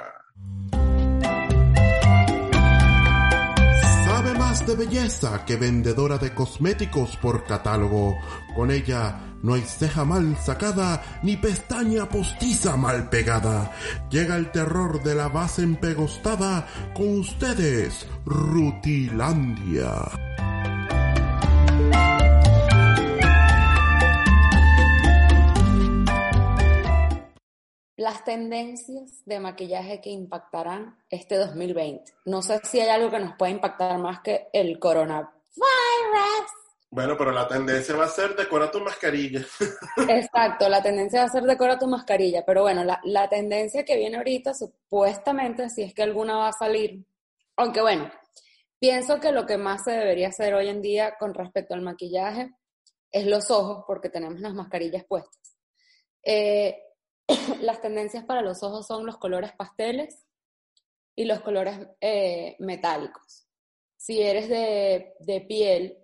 S1: Sabe más de belleza que vendedora de cosméticos por catálogo. Con ella no hay ceja mal sacada ni pestaña postiza mal pegada. Llega el terror de la base empegostada con ustedes, Rutilandia.
S2: Las tendencias de maquillaje que impactarán este 2020. No sé si hay algo que nos pueda impactar más que el coronavirus.
S1: Bueno, pero la tendencia va a ser decora tu mascarilla.
S2: Exacto, la tendencia va a ser decora tu mascarilla, pero bueno, la, la tendencia que viene ahorita supuestamente, si es que alguna va a salir, aunque bueno, pienso que lo que más se debería hacer hoy en día con respecto al maquillaje es los ojos, porque tenemos las mascarillas puestas. Eh, las tendencias para los ojos son los colores pasteles y los colores eh, metálicos. Si eres de, de, piel,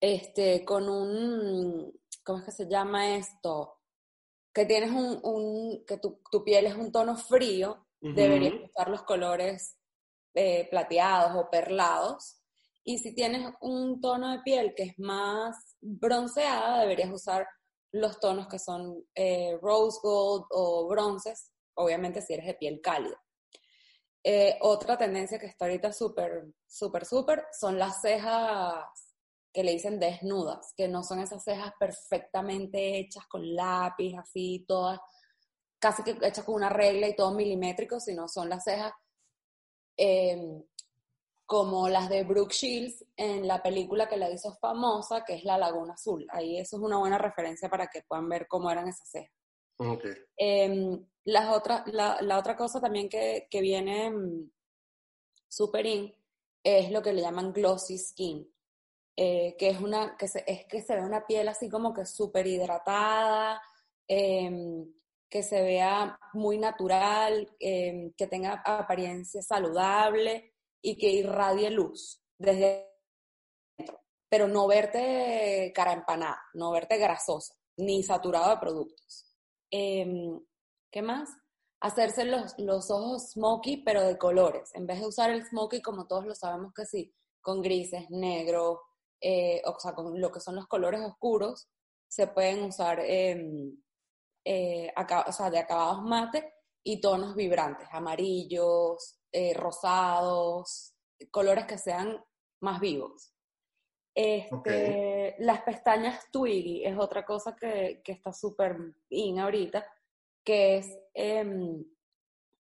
S2: este, con un, ¿cómo es que se llama esto? que tienes un, un que tu, tu, piel es un tono frío, deberías usar los colores eh, plateados o perlados. Y si tienes un tono de piel que es más bronceada, deberías usar los tonos que son eh, rose gold o bronces, obviamente si eres de piel cálida. Eh, otra tendencia que está ahorita súper, súper, súper son las cejas que le dicen desnudas, que no son esas cejas perfectamente hechas con lápiz, así, todas, casi que hechas con una regla y todo milimétrico, sino son las cejas em, como las de Brooke Shields en la película que la hizo famosa, que es La Laguna Azul. Ahí eso es una buena referencia para que puedan ver cómo eran esas cejas.
S1: Okay.
S2: Em, las otra, la, la, otra cosa también que, que viene mm, super in es lo que le llaman glossy skin, eh, que es una que se, es que se ve una piel así como que súper hidratada, eh, que se vea muy natural, eh, que tenga apariencia saludable y que irradie luz desde dentro, pero no verte cara empanada, no verte grasosa, ni saturado de productos. Em, ¿Qué más? Hacerse los, los ojos smoky, pero de colores. En vez de usar el smoky, como todos lo sabemos que sí, con grises, negro, eh, o sea, con lo que son los colores oscuros, se pueden usar em, eh, o sea, de acabados mate y tonos vibrantes, amarillos, eh, rosados, colores que sean más vivos. Este, Las pestañas Twiggy es otra cosa que, que está súper in ahorita, que, es, em,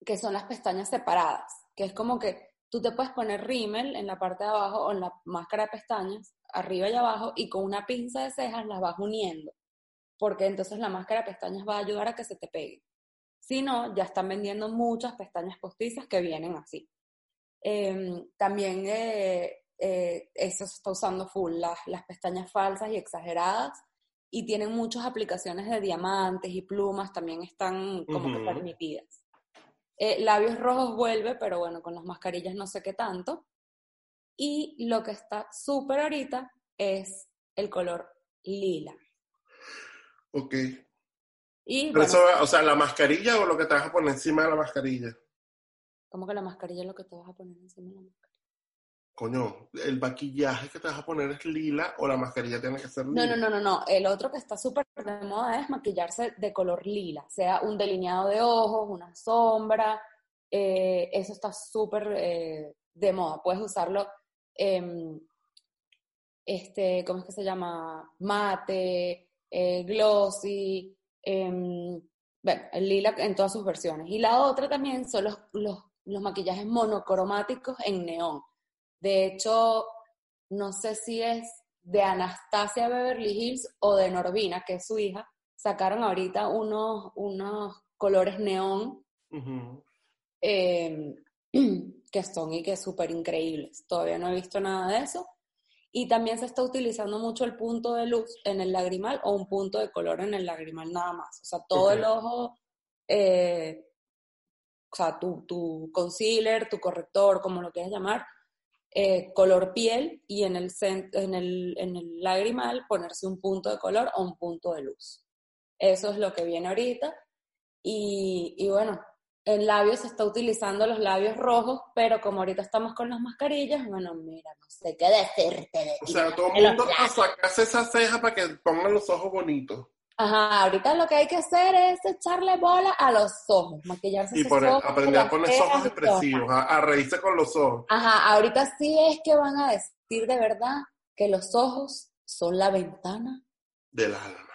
S2: que son las pestañas separadas, que es como que tú te puedes poner rímel en la parte de abajo o en la máscara de pestañas, arriba y abajo, y con una pinza de cejas las vas uniendo, porque entonces la máscara de pestañas va a ayudar a que se te pegue. Si no, ya están vendiendo muchas pestañas postizas que vienen así. Em, también eh, eh, eso se está usando full, las, las pestañas falsas y exageradas, y tienen muchas aplicaciones de diamantes y plumas, también están como que permitidas. Eh, labios rojos vuelve, pero bueno, con las mascarillas no sé qué tanto. Y lo que está súper ahorita es el color lila.
S1: Ok. Y, Pero eso, o sea, la mascarilla o lo que te vas a poner encima de la mascarilla.
S2: ¿Cómo que la mascarilla es lo que te vas a poner encima de la mascarilla?
S1: Coño, el maquillaje que te vas a poner es lila o la mascarilla tiene que ser lila.
S2: No, no, no, no, no. El otro que está súper de moda es maquillarse de color lila, sea un delineado de ojos, una sombra. Eh, eso está súper eh, de moda. Puedes usarlo, eh, este, ¿cómo es que se llama? Mate, eh, glossy, em, bueno, el lila en todas sus versiones. Y la otra también son los, los, los maquillajes monocromáticos en neón de hecho, no sé si es de Anastasia Beverly Hills o de Norvina, que es su hija, sacaron ahorita unos, unos colores neón em, que son y que súper increíbles. Todavía no he visto nada de eso. Y también se está utilizando mucho el punto de luz en el lagrimal o un punto de color en el lagrimal nada más. O sea, todo el ojo, eh, o sea, tu, tu concealer, tu corrector, como lo quieras llamar, eh, color piel y en el, en, el, en el lagrimal ponerse un punto de color o un punto de luz. Eso es lo que viene ahorita. Y, y bueno, en labios se está utilizando los labios rojos, pero como ahorita estamos con las mascarillas, bueno, mira, no sé qué decirte.
S1: o sea, todo el mundo sacarse esa ceja para que pongan los ojos bonitos.
S2: Ajá, ahorita lo que hay que hacer es echarle bola a los ojos, maquillarse
S1: y poner, aprender a poner ojos expresivos, a, reírse con los ojos.
S2: Ajá, ahorita sí es que van a decir de verdad que los ojos son la ventana
S1: del alma.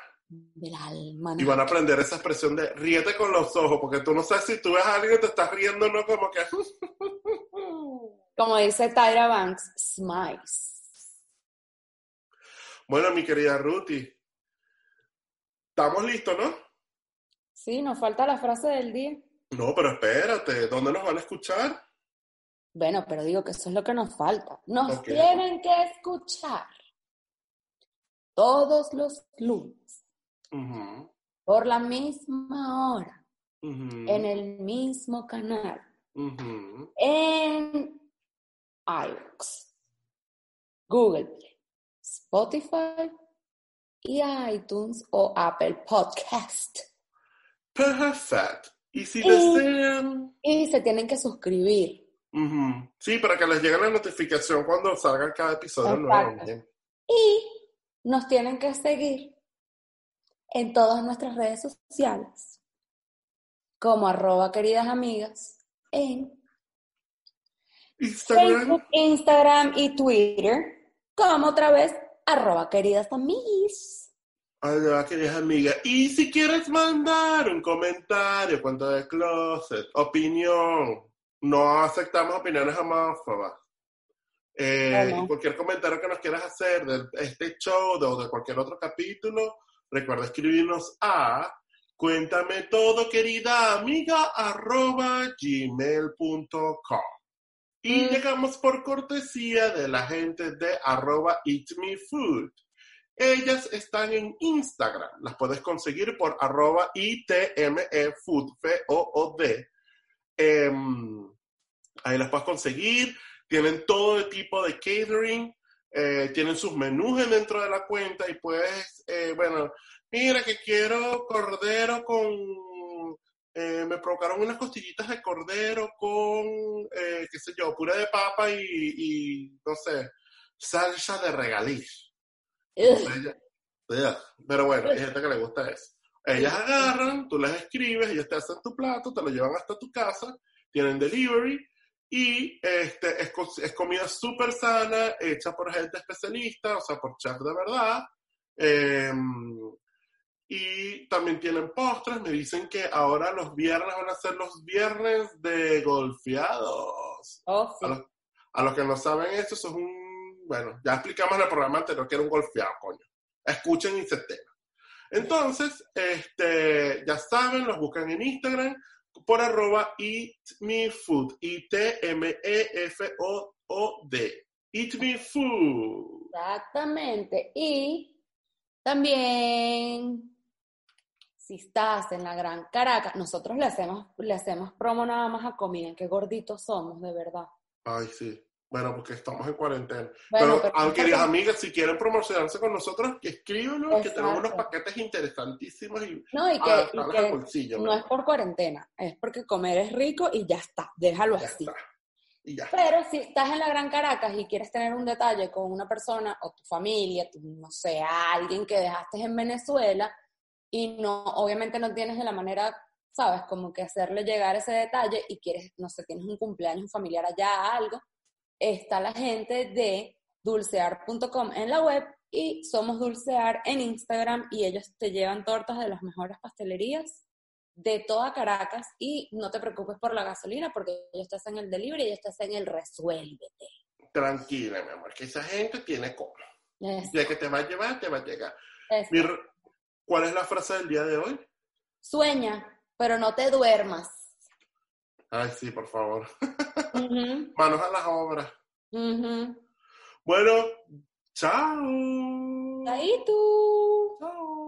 S2: Del alma.
S1: Y van a aprender esa expresión de ríete con los ojos, porque tú no sabes si tú ves a alguien que te estás riendo no como que...
S2: como dice Tyra Banks, smiles.
S1: Bueno, mi querida Ruthie, Estamos listos, ¿no?
S2: Sí, nos falta la frase del día.
S1: No, pero espérate, ¿dónde nos van a escuchar?
S2: Bueno, pero digo que eso es lo que nos falta. Nos tienen que escuchar todos los lunes por la misma hora en el mismo canal en iVoox, Google Play, Spotify y iTunes o Apple Podcast.
S1: Perfect. Y si
S2: Y-
S1: desean...
S2: Y se tienen que suscribir.
S1: Sí, para que les llegue la notificación cuando salga cada episodio nuevo.
S2: Y nos tienen que seguir en todas nuestras redes sociales, como arroba queridas amigas, en
S1: Instagram.
S2: Facebook, Instagram y Twitter, como otra vez arroba queridas amigas.
S1: Hola, queridas amigas. Y si quieres mandar un comentario, cuento de closet, opinión, no aceptamos opiniones homófobas. Eh, cualquier comentario que nos quieras hacer de este show de- o de cualquier otro capítulo, recuerda escribirnos a cuéntame todo, querida amiga, arroba gmail.com. Y
S2: Mm.
S1: llegamos por cortesía de la gente de arroba eatmefood. Ellas están en Instagram. Las puedes conseguir por arroba itmefood, F-O-O-D. Em, ahí las puedes conseguir. Tienen todo tipo de catering. Eh, tienen sus menús en- dentro de la cuenta y puedes, eh, bueno, mira que quiero cordero con... eh, me provocaron unas costillitas de cordero con, eh, qué sé yo, puré de papa y, y, no sé, salsa de regaliz. Ella-. Pero bueno, hay gente que le gusta eso. Ellas agarran, tú les escribes, ellos te hacen tu plato, te lo llevan hasta tu casa, tienen delivery y este, es, es comida súper sana, hecha por gente especialista, o sea, por chef de verdad. Em, y también tienen postres. Me dicen que ahora los viernes van a ser los viernes de golfeados.
S2: Oh, sí.
S1: A los, a los que no saben eso, eso es un... Bueno, ya explicamos en el programa anterior que era un golfeado, coño. Escuchen y se enteran. Entonces, este, ya saben, los buscan en Instagram por arroba eatmefood. I-T-M-E-F-O-O-D. Eat Me Food.
S2: Exactamente. Y también, si estás en la Gran Caracas, nosotros le hacemos, le hacemos promo nada más a comida, qué gorditos somos, de verdad.
S1: Ay, sí. Bueno, porque estamos en cuarentena.
S2: Bueno,
S1: pero,
S2: pero-
S1: queridas amigas, si quieren promocionarse con nosotros, que escríbanos, que tenemos unos paquetes interesantísimos y
S2: No, y que,
S1: al
S2: que
S1: bolsillo.
S2: no es por cuarentena, es porque comer es rico y ya está, déjalo
S1: Ya
S2: así.
S1: está. Y ya.
S2: Pero si estás en la Gran Caracas y quieres tener un detalle con una persona o tu familia, tu, no sé, alguien que dejaste en Venezuela y no, obviamente no tienes de la manera, sabes, como que hacerle llegar ese detalle y quieres, no sé, tienes un cumpleaños, un familiar allá, algo, está la gente de dulcear.com en la web y somos Dulcear en Instagram y ellos te llevan tortas de las mejores pastelerías de toda Caracas y no te preocupes por la gasolina porque ellos te hacen el delivery y ellos te hacen el resuélvete.
S1: Tranquila, mi amor, que esa gente tiene como. Ya que te va a llevar, te va a llegar. ¿Cuál es la frase del día de hoy?
S2: Sueña, pero no te duermas.
S1: Ay, sí, por favor. Manos a las obras. Bueno, chao.
S2: Ahí tú.
S1: Chao.